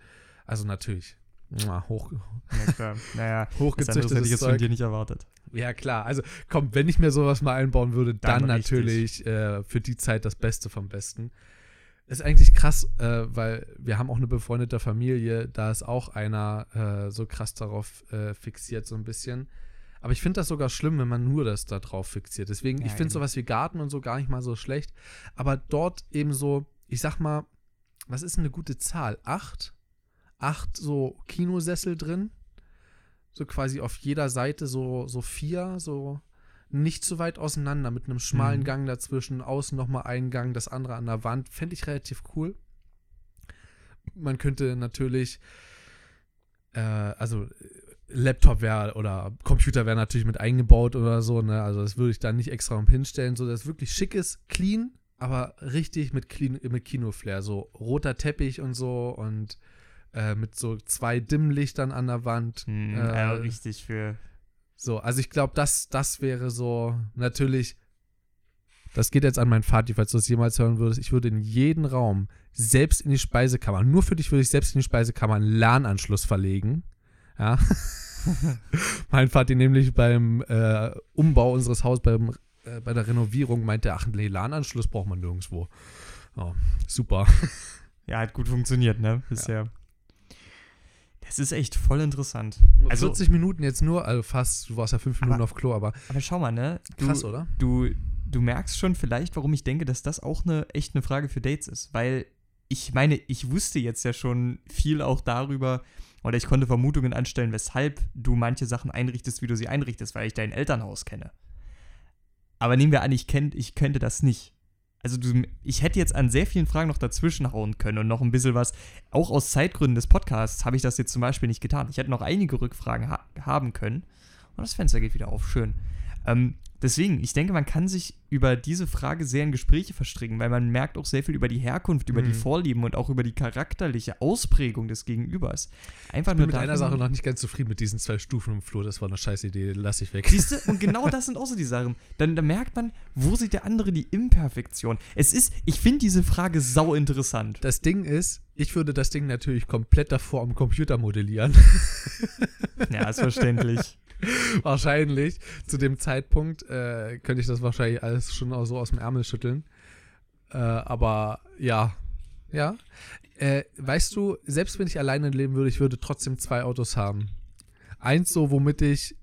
also natürlich mua, hoch. Naja, das andere hätte hochgezüchtetes ich jetzt von Zeug. dir nicht erwartet. Ja, klar. Also, komm, wenn ich mir sowas mal einbauen würde, dann, Dann natürlich äh, für die Zeit das Beste vom Besten. Ist eigentlich krass, äh, weil wir haben auch eine befreundete Familie, da ist auch einer äh, so krass darauf äh, fixiert, so ein bisschen. Aber ich finde das sogar schlimm, wenn man nur das da drauf fixiert. Deswegen, Ja, ich finde sowas wie Garten und so gar nicht mal so schlecht. Aber dort eben so, ich sag mal, was ist eine gute Zahl? Acht? Acht so Kinosessel drin. So quasi auf jeder Seite so, so vier, so nicht so weit auseinander, mit einem schmalen Mhm. Gang dazwischen, außen nochmal ein Gang, das andere an der Wand. Fände ich relativ cool. Man könnte natürlich, äh, also Laptop wäre oder Computer wäre natürlich mit eingebaut oder so, ne? Also das würde ich da nicht extra um hinstellen, so dass es wirklich schick ist, clean, aber richtig mit, clean, mit Kinoflair. So roter Teppich und so und äh, mit so zwei Dimmlichtern an der Wand. Hm, Äh, ja, richtig für. So, also ich glaube, das, das wäre so natürlich. Das geht jetzt an meinen Vati, falls du das jemals hören würdest. Ich würde in jeden Raum, selbst in die Speisekammer, nur für dich würde ich selbst in die Speisekammer einen LAN-Anschluss verlegen. Ja. mein Vati nämlich beim äh, Umbau unseres Hauses, beim, äh, bei der Renovierung, meinte, ach, nee, LAN-Anschluss braucht man nirgendwo. Oh, super. Ja, hat gut funktioniert, ne? Bisher. Das ist echt voll interessant. Also- 40 Minuten jetzt nur, also fast, du warst ja fünf Minuten Aber- auf Klo, aber Aber schau mal, ne? Du, krass, oder? du, du merkst schon vielleicht, warum ich denke, dass das auch eine echt eine Frage für Dates ist. Weil ich meine, ich wusste jetzt ja schon viel auch darüber, oder ich konnte Vermutungen anstellen, weshalb du manche Sachen einrichtest, wie du sie einrichtest, weil ich dein Elternhaus kenne. Aber nehmen wir an, ich, kenn, ich könnte das nicht. Also du, ich hätte jetzt an sehr vielen Fragen noch dazwischen hauen können und noch ein bisschen was. Auch aus Zeitgründen des Podcasts habe ich das jetzt zum Beispiel nicht getan. Ich hätte noch einige Rückfragen ha haben können. Und das Fenster geht wieder auf. Schön. Ähm, deswegen, ich denke, man kann sich über diese Frage sehr in Gespräche verstricken, weil man merkt auch sehr viel über die Herkunft, über die Mhm. Vorlieben und auch über die charakterliche Ausprägung des Gegenübers. Einfach Ich nur bin mit einer Sache noch nicht ganz zufrieden mit diesen zwei Stufen im Flur. Das war eine scheiß Idee, lass ich weg. Siehst du? Und genau das sind auch so die Sachen. Dann, dann merkt man, wo sieht der andere die Imperfektion. Es ist, ich finde diese Frage sau interessant. Das Ding ist, ich würde das Ding natürlich komplett davor am Computer modellieren. Ja, ist verständlich. wahrscheinlich. Zu dem Zeitpunkt äh, könnte ich das wahrscheinlich alles schon auch so aus dem Ärmel schütteln. Äh, aber ja, ja. Äh, weißt du, selbst wenn ich alleine leben würde, ich würde trotzdem zwei Autos haben. Eins so, womit ich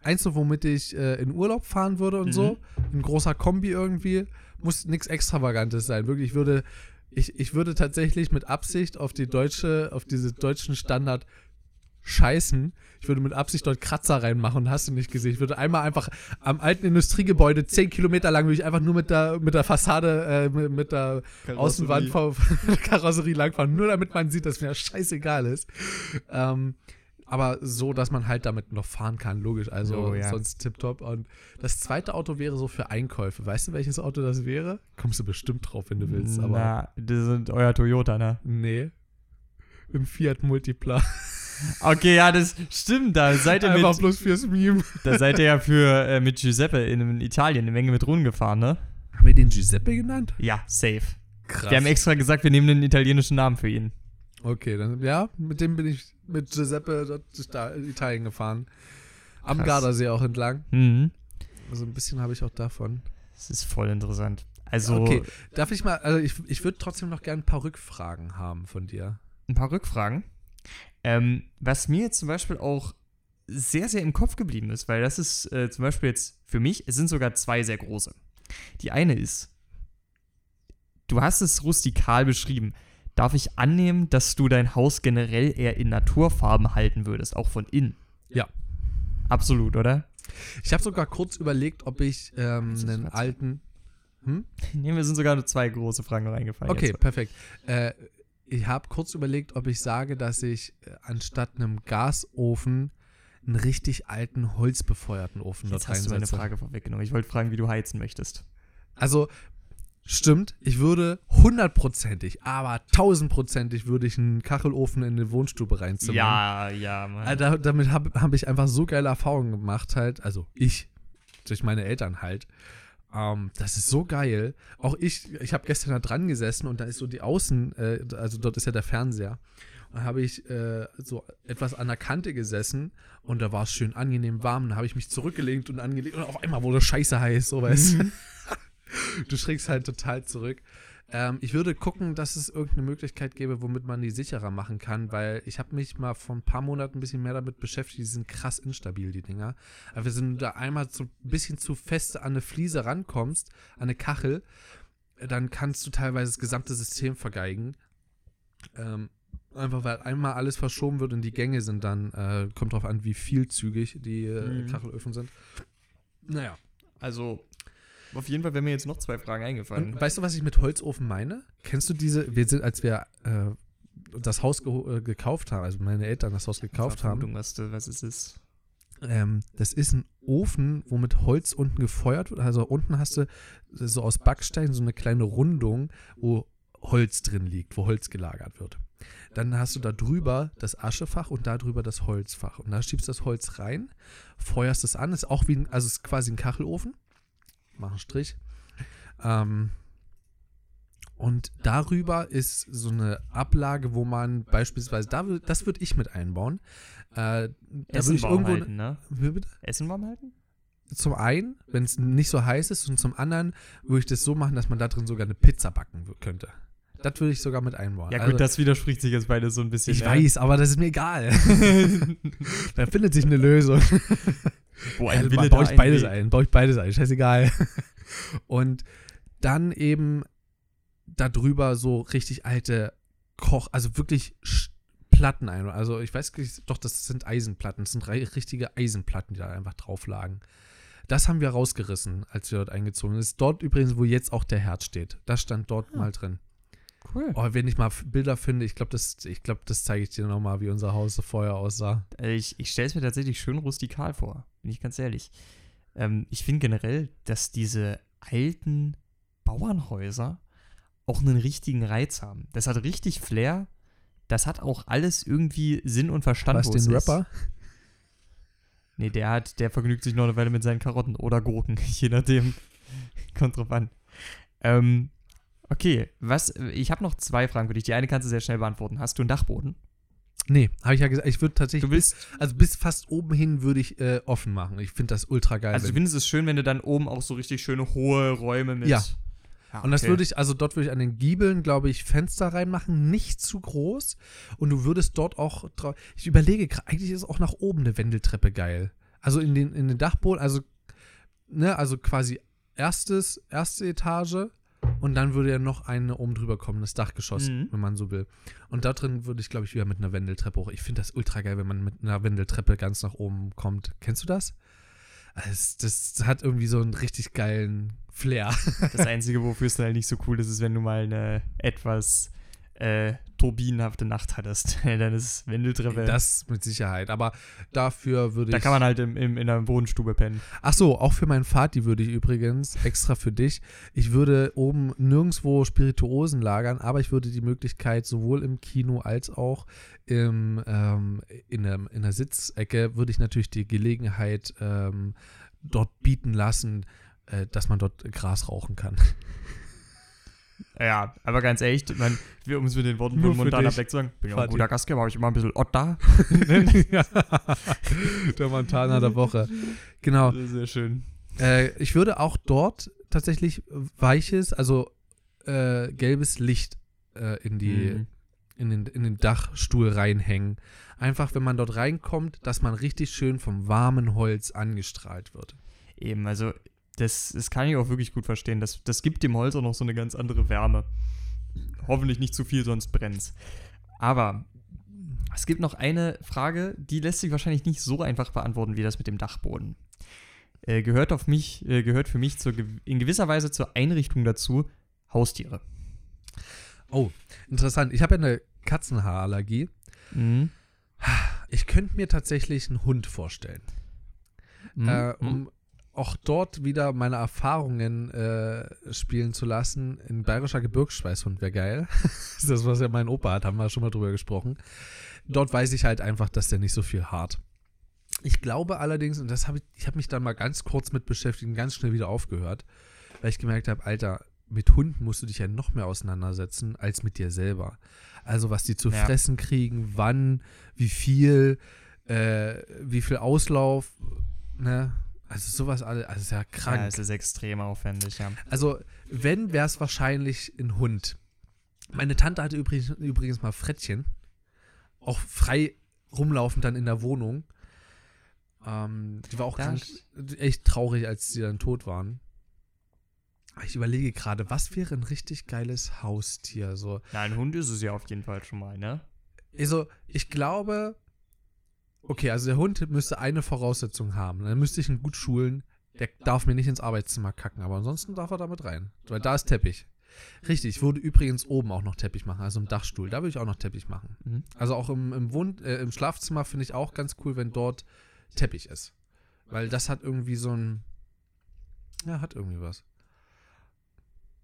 eins so, womit ich äh, in Urlaub fahren würde und Mhm. so. Ein großer Kombi irgendwie. Muss nichts Extravagantes sein. Wirklich, ich würde, ich, ich würde tatsächlich mit Absicht auf die deutsche, auf diese deutschen Standard scheißen. Ich würde mit Absicht dort Kratzer reinmachen und hast du nicht gesehen. Ich würde einmal einfach am alten Industriegebäude 10 Kilometer lang, würde ich einfach nur mit der, mit der Fassade, äh, mit, der Außenwand von der Karosserie langfahren, nur damit man sieht, dass mir das scheißegal ist. Ähm, aber so, dass man halt damit noch fahren kann, logisch. Also Oh, ja. sonst tipptopp. Und das zweite Auto wäre so für Einkäufe. Weißt du, welches Auto das wäre? Kommst du bestimmt drauf, wenn du willst. Aber Na, das sind euer Toyota, ne? nee. Ein Fiat Multipla. Okay, ja, das stimmt. Da seid ihr, Einfach mit, bloß fürs Meme. da seid ihr ja für äh, mit Giuseppe in Italien eine Menge mit Runden gefahren, ne? Haben wir den Giuseppe genannt? Ja, safe. Krass. Wir haben extra gesagt, wir nehmen einen italienischen Namen für ihn. Okay, dann ja, mit dem bin ich mit Giuseppe dort da- Italien gefahren. Am Krass. Gardasee auch entlang. Mhm. Also ein bisschen habe ich auch davon. Das ist voll interessant. Also, Okay, darf ich mal, also ich, ich würde trotzdem noch gerne ein paar Rückfragen haben von dir. ein paar Rückfragen. Ähm, was mir jetzt zum Beispiel auch sehr, sehr im Kopf geblieben ist, weil das ist äh, zum Beispiel jetzt für mich, es sind sogar zwei sehr große. Die eine ist, du hast es rustikal beschrieben. Darf ich annehmen, dass du dein Haus generell eher in Naturfarben halten würdest, auch von innen? Ja. Absolut, oder? Ich habe sogar kurz überlegt, ob ich ähm, einen alten. Hm? Nee, mir sind sogar nur zwei große Fragen noch eingefallen. Okay, jetzt. perfekt. Äh, ich habe kurz überlegt, ob ich sage, dass ich äh, anstatt einem Gasofen einen richtig alten holzbefeuerten Ofen Jetzt dort hast du meine. Frage vorweggenommen. Ich wollte fragen, wie du heizen möchtest. Also, stimmt, ich würde hundertprozentig, aber tausendprozentig würde ich einen Kachelofen in eine Wohnstube reinzimmern. Ja, ja, Mann. Da, damit habe hab ich einfach so geile Erfahrungen gemacht, halt. Also ich, durch meine Eltern halt. Ähm, das ist so geil. Auch ich, ich habe gestern da dran gesessen und da ist so die Außen, äh, also dort ist ja der Fernseher. Da habe ich äh, so etwas an der Kante gesessen und da war es schön angenehm warm. Dann habe ich mich zurückgelegt und angelegt und auf einmal wurde scheiße heiß, so weißt du. Du schrägst halt total zurück. Ähm, ich würde gucken, dass es irgendeine Möglichkeit gäbe, womit man die sicherer machen kann, weil ich habe mich mal vor ein paar Monaten ein bisschen mehr damit beschäftigt. Die sind krass instabil, die Dinger. Aber wir sind da einmal so ein bisschen zu fest an eine Fliese rankommst, an eine Kachel, dann kannst du teilweise das gesamte System vergeigen. Ähm, einfach weil einmal alles verschoben wird und die Gänge sind dann, äh, kommt drauf an, wie vielzügig die äh, Mhm. Kachelöfen sind. Naja. Also, auf jeden Fall wären mir jetzt noch zwei Fragen eingefallen. Und weißt du, was ich mit Holzofen meine? Kennst du diese, wir sind, als wir äh, das Haus ge äh, gekauft haben, also meine Eltern das Haus gekauft haben, was, du- was es ist. ähm, das ist ein Ofen, wo mit Holz unten gefeuert wird. Also unten hast du so aus Backstein so eine kleine Rundung, wo Holz drin liegt, wo Holz gelagert wird. Dann hast du da drüber das Aschefach und da drüber das Holzfach. Und da schiebst du das Holz rein, feuerst es an, ist auch wie ein, also ist quasi ein Kachelofen. Mach einen Strich. Ähm, und darüber ist so eine Ablage, wo man beispielsweise, da, das würde ich mit einbauen. Äh, da Essen warm irgendwo. halten, ne? Essen warm halten? Zum einen, wenn es nicht so heiß ist, und zum anderen würde ich das so machen, dass man da drin sogar eine Pizza backen könnte. Das würde ich sogar mit einbauen. Ja, Also, gut, das widerspricht sich jetzt beides so ein bisschen. ich ne? weiß, aber das ist mir egal. da findet sich eine Lösung. Ja, ein Wille, baue ich beides Weg. ein, baue ich beides ein, scheißegal. Und dann eben darüber so richtig alte Koch, also wirklich Sch- Platten ein. Also ich weiß nicht, doch, das sind Eisenplatten, das sind richtige Eisenplatten, die da einfach drauf lagen. Das haben wir rausgerissen, als wir dort eingezogen sind. Das ist dort übrigens, wo jetzt auch der Herd steht. Das stand dort mal drin. Cool. Oh, wenn ich mal Bilder finde, ich glaube, das, ich glaub, das zeige ich dir nochmal, wie unser Haus so vorher aussah. Ich ich stelle es mir tatsächlich schön rustikal vor, bin ich ganz ehrlich. Ähm, ich finde generell, dass diese alten Bauernhäuser auch einen richtigen Reiz haben. Das hat richtig Flair. Das hat auch alles irgendwie Sinn und Verstand. Was, den ist. Rapper? Nee, der hat, der vergnügt sich noch eine Weile mit seinen Karotten oder Gurken, je nachdem. Kommt drauf an. Ähm, okay, was, ich habe noch zwei Fragen für dich. Die eine kannst du sehr schnell beantworten. Hast du einen Dachboden? Nee, habe ich ja gesagt, ich würde tatsächlich Du willst, Also bis fast oben hin würde ich äh, offen machen. Ich finde das ultra geil. also du findest es schön, wenn du dann oben auch so richtig schöne hohe Räume mit. Ja. Ja, und das okay. würde ich, also dort würde ich an den Giebeln, glaube ich, Fenster reinmachen, nicht zu groß. Und du würdest dort auch, ich überlege, eigentlich ist auch nach oben eine Wendeltreppe geil. Also in den, in den Dachboden, also, ne, also quasi erstes, erste Etage und dann würde ja noch eine oben drüber kommen, das Dachgeschoss, Mhm. wenn man so will. Und da drin würde ich, glaube ich, wieder mit einer Wendeltreppe hoch. Ich finde das ultra geil, wenn man mit einer Wendeltreppe ganz nach oben kommt. Kennst du das? Das, das hat irgendwie so einen richtig geilen Flair. Das Einzige, wofür es dann halt nicht so cool ist, ist, wenn du mal eine etwas äh, turbinenhafte Nacht hattest. dann ist Wendeltreppe. Das mit Sicherheit. Aber dafür würde ich. da kann man halt im, im, in der Wohnstube pennen. Ach so, auch für meinen Vati würde ich übrigens, extra für dich, ich würde oben nirgendwo Spirituosen lagern, aber ich würde die Möglichkeit sowohl im Kino als auch im, ähm, in, der, in der Sitzecke, würde ich natürlich die Gelegenheit ähm, dort bieten lassen, äh, dass man dort Gras rauchen kann. Ja, aber ganz ehrlich, man, um es mit den Worten Nur von für Montana dich, Black zu sagen, bin ja auch ein guter Gastgeber, habe ich immer ein bisschen Ott da. der Montana der Woche. Genau. Sehr schön. Äh, ich würde auch dort tatsächlich weiches, also äh, gelbes Licht äh, in die Mhm. in den, in den Dachstuhl reinhängen. Einfach, wenn man dort reinkommt, dass man richtig schön vom warmen Holz angestrahlt wird. Eben, also das, das kann ich auch wirklich gut verstehen. Das, das gibt dem Holz auch noch so eine ganz andere Wärme. Hoffentlich nicht zu viel, sonst brennt's. Aber es gibt noch eine Frage, die lässt sich wahrscheinlich nicht so einfach beantworten wie das mit dem Dachboden. Äh, gehört auf mich, äh, gehört für mich zur, in gewisser Weise zur Einrichtung dazu Haustiere. Oh, interessant. Ich habe ja eine Katzenhaarallergie. Mhm. Ich könnte mir tatsächlich einen Hund vorstellen. Mhm. äh, um auch dort wieder meine Erfahrungen äh, spielen zu lassen. Ein bayerischer Gebirgsschweißhund wäre geil. das ist das, was ja mein Opa hat, haben wir schon mal drüber gesprochen. Dort weiß ich halt einfach, dass der nicht so viel hart. Ich glaube allerdings, und das habe ich, ich habe mich dann mal ganz kurz mit beschäftigt und ganz schnell wieder aufgehört, weil ich gemerkt habe, Alter, mit Hunden musst du dich ja noch mehr auseinandersetzen als mit dir selber. Also was die zu Ja. fressen kriegen, wann, wie viel, äh, wie viel Auslauf, ne? Also sowas alles, also ist ja krank. ja, es ist extrem aufwendig, ja. Also, wenn, wäre es wahrscheinlich ein Hund. Meine Tante hatte übrigens, übrigens mal Frettchen. Auch frei rumlaufend dann in der Wohnung. Ähm, die war auch krank. Echt traurig, als sie dann tot waren. Aber Ich überlege gerade, was wäre ein richtig geiles Haustier? So, Na, ein Hund ist es ja auf jeden Fall schon mal, ne? also, ich glaube, okay, also der Hund müsste eine Voraussetzung haben. Dann müsste ich ihn gut schulen. Der darf mir nicht ins Arbeitszimmer kacken, aber ansonsten darf er damit rein. Weil da ist Teppich. Richtig, ich würde übrigens oben auch noch Teppich machen, also im Dachstuhl. Da würde ich auch noch Teppich machen. Mhm. Also auch im, im, Wohn äh, im Schlafzimmer finde ich auch ganz cool, wenn dort Teppich ist. Weil das hat irgendwie so ein. Ja, hat irgendwie was.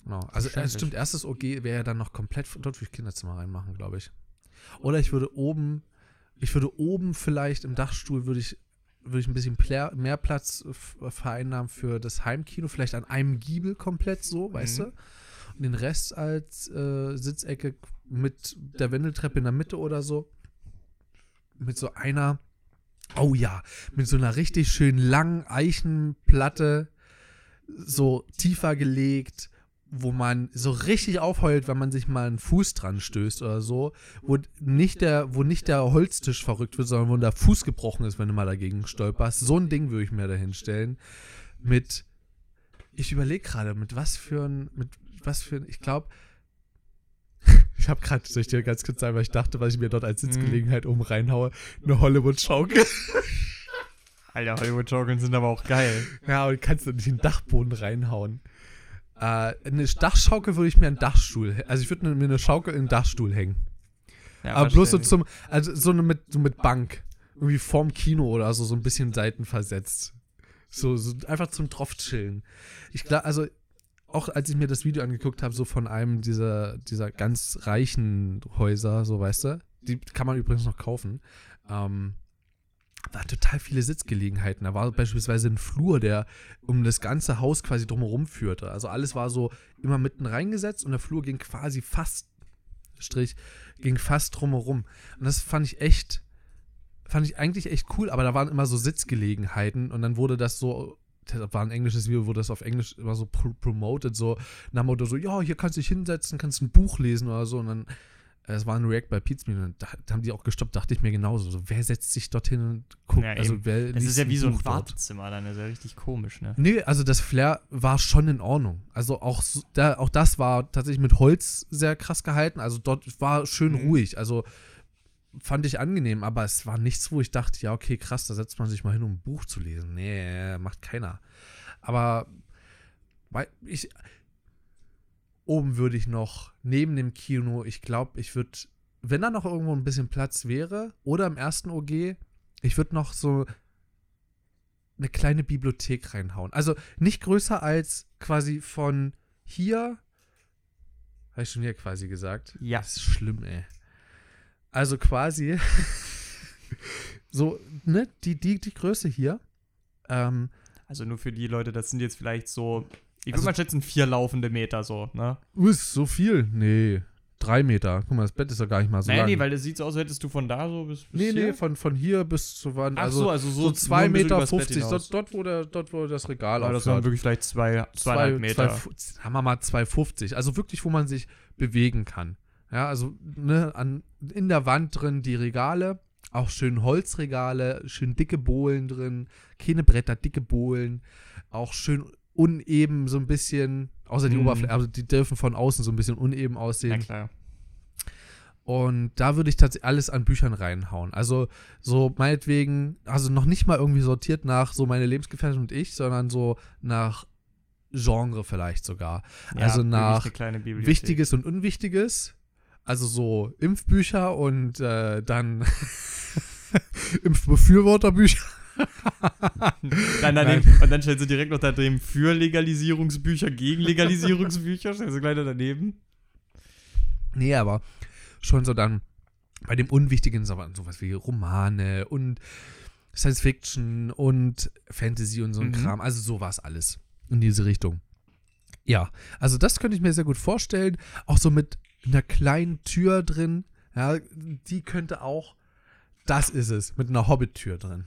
Genau. Also, äh, stimmt, erstes OG wäre ja dann noch komplett. Dort würde ich Kinderzimmer reinmachen, glaube ich. Oder ich würde oben. Ich würde oben vielleicht im Dachstuhl würde ich würde ich ein bisschen mehr Platz vereinnahmen für das Heimkino, vielleicht an einem Giebel komplett so, weißt Mhm. du? Und den Rest als äh, Sitzecke mit der Wendeltreppe in der Mitte oder so. Mit so einer, oh ja, mit so einer richtig schön langen Eichenplatte, so tiefer gelegt, wo man so richtig aufheult, wenn man sich mal einen Fuß dran stößt oder so, wo nicht der, wo nicht der Holztisch verrückt wird, sondern wo der Fuß gebrochen ist, wenn du mal dagegen stolperst. So ein Ding würde ich mir da hinstellen. Mit, ich überlege gerade, mit was für ein, mit was für ein, ich glaube, ich habe gerade, soll ich dir ganz kurz sagen, weil ich dachte, was ich mir dort als Sitzgelegenheit oben reinhaue, eine Hollywood-Schaukel. Alter, Hollywood-Schaukeln sind aber auch geil. Ja, und kannst du nicht in den Dachboden reinhauen. Äh, eine Dachschaukel würde ich mir einen Dachstuhl, also ich würde mir eine Schaukel in den Dachstuhl hängen. Ja, Aber bloß so zum, also so eine mit, so mit Bank. Irgendwie vorm Kino oder so, so ein bisschen seitenversetzt. So, so einfach zum drauf chillen. Ich glaube, also auch als ich mir das Video angeguckt habe, so von einem dieser, dieser ganz reichen Häuser, so weißt du, die kann man übrigens noch kaufen, ähm, waren total viele Sitzgelegenheiten. Da war beispielsweise ein Flur, der um das ganze Haus quasi drumherum führte. Also alles war so immer mitten reingesetzt und der Flur ging quasi fast, Strich, ging fast drumherum. Und das fand ich echt, fand ich eigentlich echt cool, aber da waren immer so Sitzgelegenheiten und dann wurde das so, das war ein englisches Video, wurde das auf Englisch immer so pro promoted, so nach Motto so, ja, hier kannst du dich hinsetzen, kannst ein Buch lesen oder so und dann es war ein React bei Pizmeet und da, da haben die auch gestoppt, dachte ich mir genauso. So, wer setzt sich dorthin und guckt? Ja, also wer Das ist ja wie so ein? Wartezimmer dann, das ist ja richtig komisch, ne? Nee, also das Flair war schon in Ordnung. Also auch, da, auch das war tatsächlich mit Holz sehr krass gehalten. Also dort war schön Mhm. ruhig. Also fand ich angenehm, aber es war nichts, wo ich dachte, ja, okay, krass, da setzt man sich mal hin, um ein Buch zu lesen. Nee, macht keiner. Aber weil ich oben würde ich noch neben dem Kino, ich glaube, ich würde, wenn da noch irgendwo ein bisschen Platz wäre oder im ersten OG, ich würde noch so eine kleine Bibliothek reinhauen. Also nicht größer als quasi von hier. Habe ich schon hier quasi gesagt? Ja. Das ist schlimm, ey. Also quasi so, ne, die, die, die Größe hier. Ähm, Also nur für die Leute, das sind jetzt vielleicht so, ich würde Also- mal schätzen, vier laufende Meter so, ne? uh, ist so viel? Nee. Drei Meter. Guck mal, das Bett ist doch gar nicht mal so naja, lang. nee, weil das sieht so aus, als hättest du von da so bis, bis nee, hier. nee, von, von hier bis zur Wand. Ach also so, also so, so nur 2 ein bisschen Meter übers Bett 50. hinaus. Dort, dort, wo der, dort, wo das Regal Aber das aufhört. waren wirklich vielleicht zwei, zweieinhalb Meter. Zwei, sagen wir mal 2,50. Also wirklich, wo man sich bewegen kann. Ja, also ne, an, in der Wand drin die Regale, auch schön Holzregale, schön dicke Bohlen drin, keine Bretter, dicke Bohlen, auch schön uneben so ein bisschen, außer die Mhm. Oberfläche, also die dürfen von außen so ein bisschen uneben aussehen. klar. Und da würde ich tatsächlich alles an Büchern reinhauen. Also so meinetwegen, also noch nicht mal irgendwie sortiert nach so meine Lebensgefährtin und ich, sondern so nach Genre vielleicht sogar. Also wirklich nach. Wichtiges und Unwichtiges. Also so Impfbücher und äh, dann Impfbefürworterbücher. Dann daneben, und dann stellst du direkt noch daneben für Legalisierungsbücher, gegen Legalisierungsbücher, stellst du gleich daneben. Nee, aber schon so dann bei dem Unwichtigen so, sowas wie Romane und Science Fiction und Fantasy und so ein Mhm. Kram. Also sowas alles in diese Richtung. Ja, also das könnte ich mir sehr gut vorstellen. Auch so mit einer kleinen Tür drin. Ja, die könnte auch, das ist es, mit einer Hobbit-Tür drin.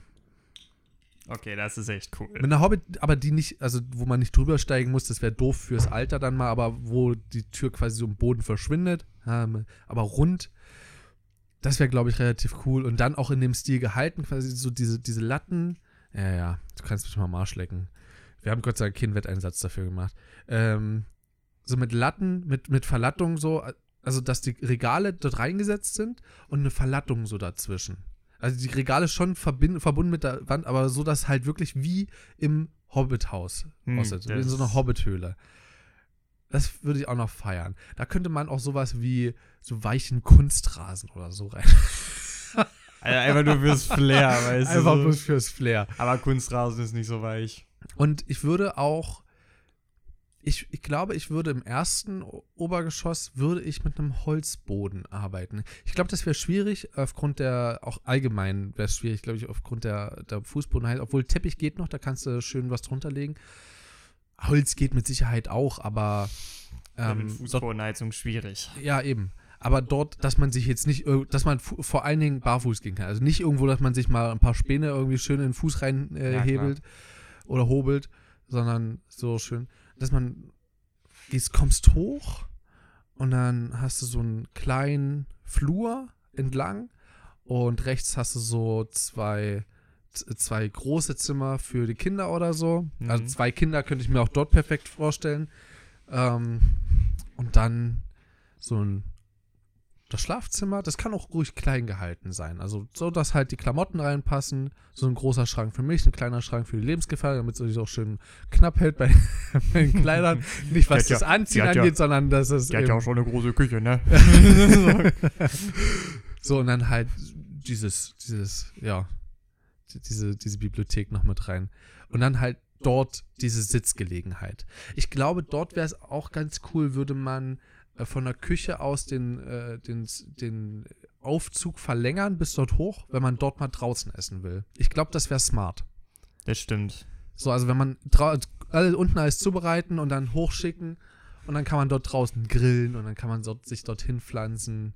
Okay, das ist echt cool. Mit einer Hobbit, aber die nicht, also wo man nicht drüber steigen muss, das wäre doof fürs Alter dann mal, aber wo die Tür quasi so im Boden verschwindet, aber rund. Das wäre, glaube ich, relativ cool. Und dann auch in dem Stil gehalten, quasi so diese, diese Latten. Ja, ja, du kannst mich mal am Arsch lecken. Wir haben Gott sei Dank keinen Wetteinsatz dafür gemacht. Ähm, so mit Latten, mit, mit Verlattung so, also dass die Regale dort reingesetzt sind und eine Verlattung so dazwischen. Also die Regale schon verbunden mit der Wand, aber so, dass halt wirklich wie im Hobbit-Haus Hm, aussieht. Wie in so einer Hobbit-Höhle. Das würde ich auch noch feiern. Da könnte man auch sowas wie so weichen Kunstrasen oder so rein. Also einfach nur fürs Flair, weißt Einfach du. bloß So. fürs Flair. Aber Kunstrasen ist nicht so weich. Und ich würde auch, ich, ich glaube, ich würde im ersten Obergeschoss, würde ich mit einem Holzboden arbeiten. Ich glaube, das wäre schwierig, aufgrund der, auch allgemein wäre es schwierig, glaube ich, aufgrund der, der Fußbodenheit. Obwohl Teppich geht noch, da kannst du schön was drunter legen. Holz geht mit Sicherheit auch, aber Ja, ähm, mit dort, Fußbodenheizung schwierig. ja, eben. Aber dort, dass man sich jetzt nicht, dass man vor allen Dingen barfuß gehen kann. Also nicht irgendwo, dass man sich mal ein paar Späne irgendwie schön in den Fuß rein äh, Ja, oder hobelt, sondern so schön, dass man gehst, kommst hoch und dann hast du so einen kleinen Flur entlang und rechts hast du so zwei, zwei große Zimmer für die Kinder oder so. Mhm. Also zwei Kinder könnte ich mir auch dort perfekt vorstellen. Ähm, und dann so ein das Schlafzimmer, das kann auch ruhig klein gehalten sein. Also so, dass halt die Klamotten reinpassen. So ein großer Schrank für mich, ein kleiner Schrank für die Lebensgefährtin, damit es sich auch schön knapp hält bei, bei den Kleidern. Nicht was das ja- Anziehen hat ja- angeht, sondern dass es Die hat ja auch schon eine große Küche, ne? so und dann halt dieses, dieses, ja, die- diese, diese Bibliothek noch mit rein. Und dann halt dort diese Sitzgelegenheit. Ich glaube, dort wäre es auch ganz cool, würde man von der Küche aus den, äh, den, den Aufzug verlängern bis dort hoch, wenn man dort mal draußen essen will. Ich glaube, das wäre smart. Das stimmt. So, also wenn man alle unten alles zubereiten und dann hochschicken und dann kann man dort draußen grillen und dann kann man dort, sich dorthin pflanzen.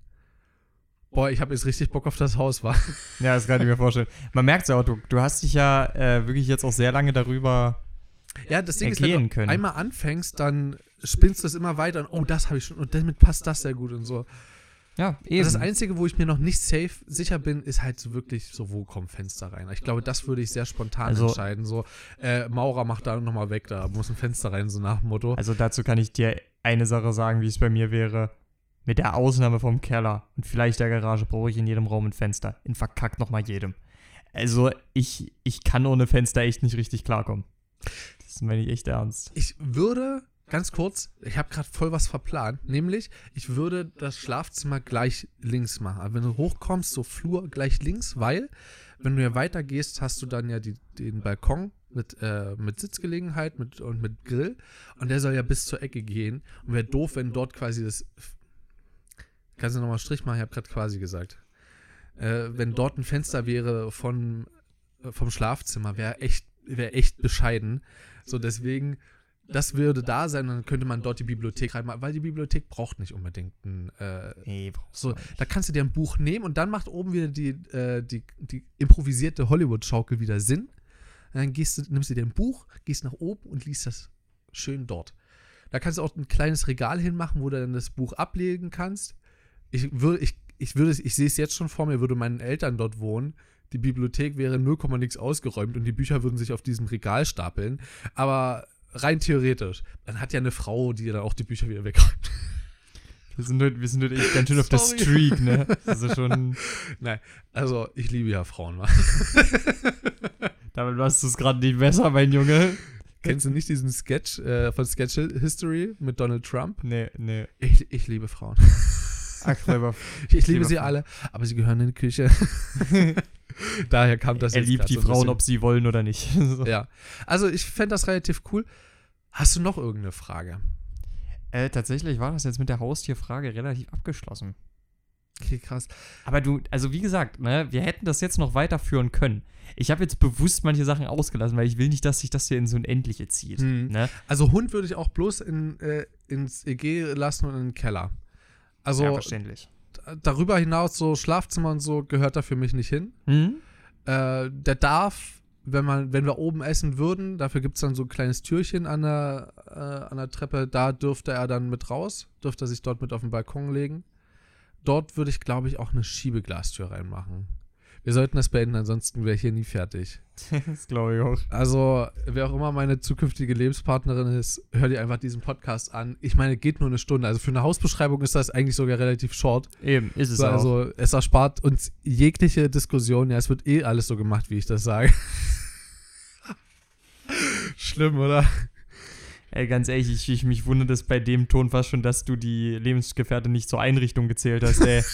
Boah, ich habe jetzt richtig Bock auf das Haus, war. Ja, das kann ich mir vorstellen. Man merkt es ja auch, du, du hast dich ja äh, wirklich jetzt auch sehr lange darüber. Ja, das Ding ist, wenn du können. einmal anfängst, dann spinnst du es immer weiter und oh, das habe ich schon und damit passt das sehr gut und so. Ja, Also Das Einzige, wo ich mir noch nicht safe sicher bin, ist halt so wirklich so, wo kommen Fenster rein. Ich glaube, das würde ich sehr spontan Also- entscheiden. So, äh, Maurer macht da nochmal weg, da muss ein Fenster rein, so nach dem Motto. Also dazu kann ich dir eine Sache sagen, wie es bei mir wäre. Mit der Ausnahme vom Keller und vielleicht der Garage brauche ich in jedem Raum ein Fenster. In verkackt nochmal jedem. Also ich, ich kann ohne Fenster echt nicht richtig klarkommen. Das meine ich echt ernst. Ich würde, ganz kurz, ich habe gerade voll was verplant, nämlich ich würde das Schlafzimmer gleich links machen. Wenn du hochkommst, so Flur gleich links, weil wenn du ja weitergehst, hast du dann ja die, den Balkon mit, äh, mit Sitzgelegenheit mit, und mit Grill und der soll ja bis zur Ecke gehen und wäre doof, wenn dort quasi das Kannst du nochmal Strich machen? Ich habe gerade quasi gesagt. Äh, wenn dort ein Fenster wäre von, äh, vom Schlafzimmer, wäre echt, wär echt bescheiden. So, deswegen, das würde da sein, dann könnte man dort die Bibliothek reinmachen, weil die Bibliothek braucht nicht unbedingt ein. Äh, Nee, so, da kannst du dir ein Buch nehmen und dann macht oben wieder die, äh, die, die improvisierte Hollywood-Schaukel wieder Sinn. Dann gehst du, nimmst du dir ein Buch, gehst nach oben und liest das schön dort. Da kannst du auch ein kleines Regal hinmachen, wo du dann das Buch ablegen kannst. Ich würde, ich, ich würde, ich sehe es jetzt schon vor mir, würde meinen Eltern dort wohnen. Die Bibliothek wäre 0, nix ausgeräumt und die Bücher würden sich auf diesem Regal stapeln. Aber rein theoretisch, dann hat ja eine Frau, die dann auch die Bücher wieder wegräumt. Wir sind heute, wir sind heute echt ganz schön auf der Sorry. Streak, ne? Das ist schon. Nein, also ich liebe ja Frauen. Mann. Damit machst du es gerade nicht besser, mein Junge. Kennst du nicht diesen Sketch äh, von Sketch History mit Donald Trump? Nee, nee. Ich, ich liebe Frauen. Clever. Ich, liebe sie alle, aber sie gehören in die Küche. Daher kam das er liebt die so Frauen, ob sie wollen oder nicht. So. Ja. Also ich fände das relativ cool. Hast du noch irgendeine Frage? Äh, tatsächlich war das jetzt mit der Haustierfrage relativ abgeschlossen. Okay, krass. Aber du, also wie gesagt, ne, wir hätten das jetzt noch weiterführen können. Ich habe jetzt bewusst manche Sachen ausgelassen, weil ich will nicht, dass sich das hier in so ein Endliche zieht. Hm. Ne? Also Hund würde ich auch bloß in, äh, ins EG lassen und in den Keller. Also ja, verständlich. darüber hinaus, so Schlafzimmer und so, gehört da für mich nicht hin. Hm? Äh, der darf, wenn man, wenn wir oben essen würden, dafür gibt es dann so ein kleines Türchen an der, äh, an der Treppe, da dürfte er dann mit raus, dürfte er sich dort mit auf den Balkon legen. Dort würde ich, glaube ich, auch eine Schiebeglastür reinmachen. Wir sollten das beenden, ansonsten wäre ich hier nie fertig. das glaube ich auch. Also, wer auch immer meine zukünftige Lebenspartnerin ist, hör dir einfach diesen Podcast an. Ich meine, geht nur eine Stunde. Also für eine Hausbeschreibung ist das eigentlich sogar relativ short. Eben, ist es So, auch. also es erspart uns jegliche Diskussion. Ja, es wird eh alles so gemacht, wie ich das sage. Schlimm, oder? Ey, ganz ehrlich, ich, ich mich wundere das bei dem Ton fast schon, dass du die Lebensgefährtin nicht zur Einrichtung gezählt hast, ey.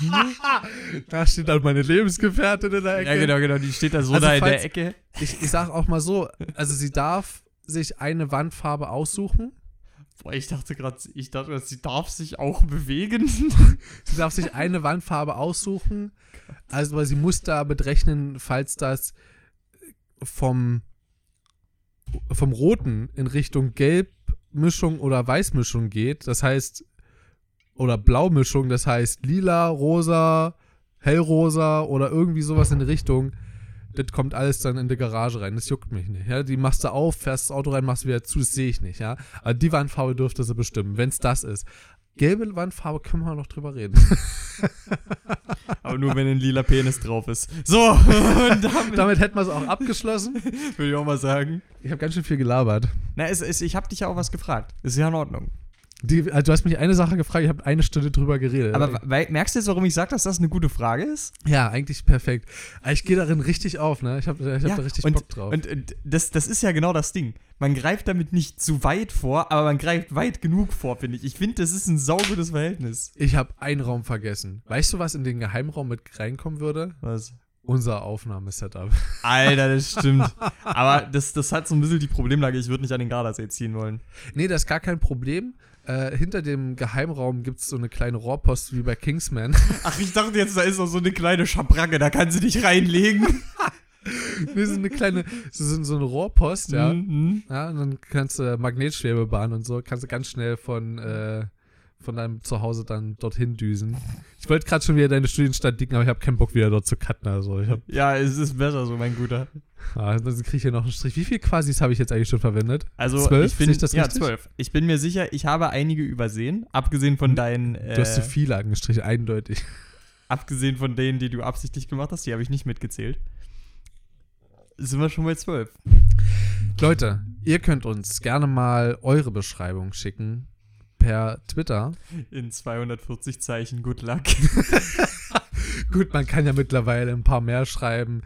Da steht dann meine Lebensgefährtin in der Ecke. ja, genau, genau, die steht da so Also da in der Ecke. Ich, ich sag auch mal so, also sie darf sich eine Wandfarbe aussuchen. Boah, ich dachte gerade, ich dachte, sie darf sich auch bewegen. Sie darf sich eine Wandfarbe aussuchen. Also, weil sie muss da berechnen, falls das vom, vom Roten in Richtung Gelbmischung oder Weißmischung geht. Das heißt, oder Blaumischung, das heißt lila, rosa, hellrosa oder irgendwie sowas in die Richtung. Das kommt alles dann in die Garage rein. Das juckt mich nicht. Ja? Die machst du auf, fährst das Auto rein, machst wieder zu, das sehe ich nicht. Ja? Aber die Wandfarbe dürfte sie bestimmen, wenn es das ist. Gelbe Wandfarbe können wir noch drüber reden. Aber nur, wenn ein lila Penis drauf ist. So, und damit, Damit hätten wir es auch abgeschlossen. würde ich auch mal sagen. Ich habe ganz schön viel gelabert. Na, es, es, ich habe dich ja auch was gefragt. Ist ja in Ordnung. Die, also du hast mich eine Sache gefragt, ich habe eine Stunde drüber geredet. Aber weil, merkst du jetzt, warum ich sage, dass das eine gute Frage ist? ja, eigentlich perfekt. Aber Ich gehe darin richtig auf, ne? Ich habe ich hab da richtig und, Bock drauf. Und äh, das, das ist ja genau das Ding. Man greift damit nicht zu weit vor, aber man greift weit genug vor, finde ich. Ich finde, das ist ein saugutes Verhältnis. ich habe einen Raum vergessen. Weißt du, was in den Geheimraum mit reinkommen würde? Was? Unser Aufnahmesetup. Alter, das stimmt. aber das, das hat so ein bisschen die Problemlage, ich würde nicht an den Gardasee ziehen wollen. nee, das ist gar kein Problem. Äh, hinter dem Geheimraum gibt es so eine kleine Rohrpost wie bei Kingsman. Ach, ich dachte jetzt, da ist noch so eine kleine Schabracke, da kann sie dich reinlegen. nee, so eine kleine, so, so eine Rohrpost, ja. Mhm. Ja, und dann kannst du Magnetschwebebahn und so, kannst du ganz schnell von, äh, von deinem Zuhause dann dorthin düsen. Ich wollte gerade schon wieder deine Studienstadt dicken, aber ich habe keinen Bock wieder dort zu cutten. Also ich hab, Ja, es ist besser so, mein Guter. ah, dann kriege ich hier noch einen Strich. Wie viel Quasis habe ich jetzt eigentlich schon verwendet? Also Zwölf? ich bin ich das ja richtig? zwölf. Ich bin mir sicher, ich habe einige übersehen, abgesehen von deinen, äh, Du hast zu viele angestrichen, eindeutig. abgesehen von denen, die du absichtlich gemacht hast, die habe ich nicht mitgezählt. Sind wir schon bei zwölf? Leute, ihr könnt uns gerne mal eure Beschreibung schicken per Twitter. In 240 Zeichen, good luck. Gut, man kann ja mittlerweile ein paar mehr schreiben.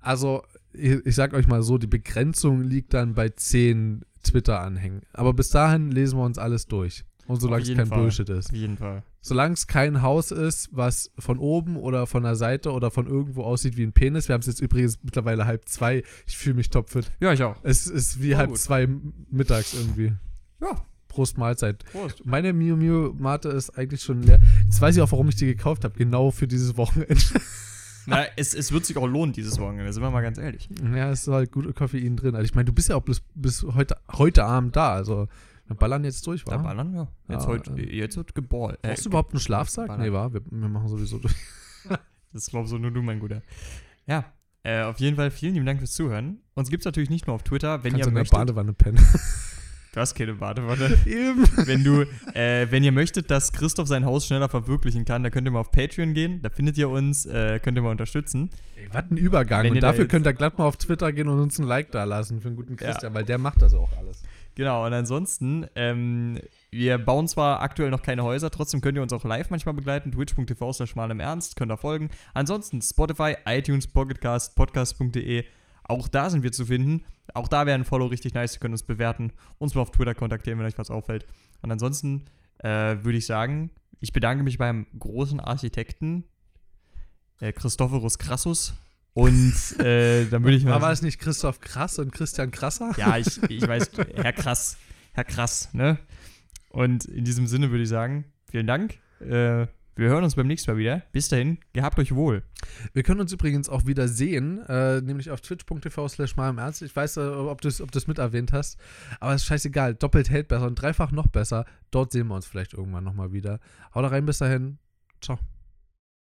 Also, ich, ich sag euch mal so, die Begrenzung liegt dann bei 10 Twitter-Anhängen. Aber bis dahin lesen wir uns alles durch. Und solange es kein Fall. Bullshit ist. Auf jeden Fall. Solange es kein Haus ist, was von oben oder von der Seite oder von irgendwo aussieht wie ein Penis. Wir haben es jetzt übrigens mittlerweile halb zwei. Ich fühle mich topfit. Ja, ich auch. Es ist wie Oh, halb gut. zwei mittags irgendwie. Ja, Prost Mahlzeit. Prost. Meine Miu Miu Mate ist eigentlich schon leer. Jetzt weiß ich auch, warum ich die gekauft habe. Genau für dieses Wochenende. Na, es, es wird sich auch lohnen, dieses Wochenende, sind wir mal ganz ehrlich. ja, es ist halt gut Koffein drin. Also ich meine, du bist ja auch bis, bis heute, heute Abend da. Also wir ballern jetzt durch, Da wa? ballern wir. Jetzt, Ja, heute, äh, jetzt wird geballt. Brauchst du überhaupt einen Schlafsack? ballern. Nee, wa? Wir, wir machen sowieso durch. Das glaubst du nur du, mein Guter. Ja, äh, auf jeden Fall vielen lieben Dank fürs Zuhören. Uns gibt es natürlich nicht nur auf Twitter, wenn Kannst ihr in der möchtet. Badewanne pennen. Du hast keine Badewanne. Eben. wenn du, äh, wenn ihr möchtet, dass Christoph sein Haus schneller verwirklichen kann, dann könnt ihr mal auf Patreon gehen. Da findet ihr uns, äh, könnt ihr mal unterstützen. Ey, was ein Übergang. Wenn und da dafür jetzt- könnt ihr glatt mal auf Twitter gehen und uns ein Like da lassen für einen guten Christian, weil der macht das auch alles. Genau, und ansonsten, ähm, wir bauen zwar aktuell noch keine Häuser, trotzdem könnt ihr uns auch live manchmal begleiten. Twitch.tv slash mal im Ernst, könnt ihr folgen. Ansonsten Spotify, iTunes, Pocketcast, podcast.de. Auch da sind wir zu finden. Auch da wäre ein Follow richtig nice. Ihr könnt uns bewerten, uns mal auf Twitter kontaktieren, wenn euch was auffällt. Und ansonsten äh, würde ich sagen, ich bedanke mich beim großen Architekten äh, Christophorus Crassus. Und äh, dann würde ich mal. War es nicht Christoph Krass und Christian Krasser? Ja, ich, ich weiß, Herr Krass. Herr Krass, ne? Und in diesem Sinne würde ich sagen, vielen Dank. Äh, wir hören uns beim nächsten Mal wieder. Bis dahin, gehabt euch wohl. Wir können uns übrigens auch wieder sehen, äh, nämlich auf twitch.tv slash mal im Ernst. Ich weiß, äh, ob du es ob mit erwähnt hast, aber ist scheißegal. Doppelt hält besser und dreifach noch besser. Dort sehen wir uns vielleicht irgendwann nochmal wieder. Haut rein, bis dahin. Ciao.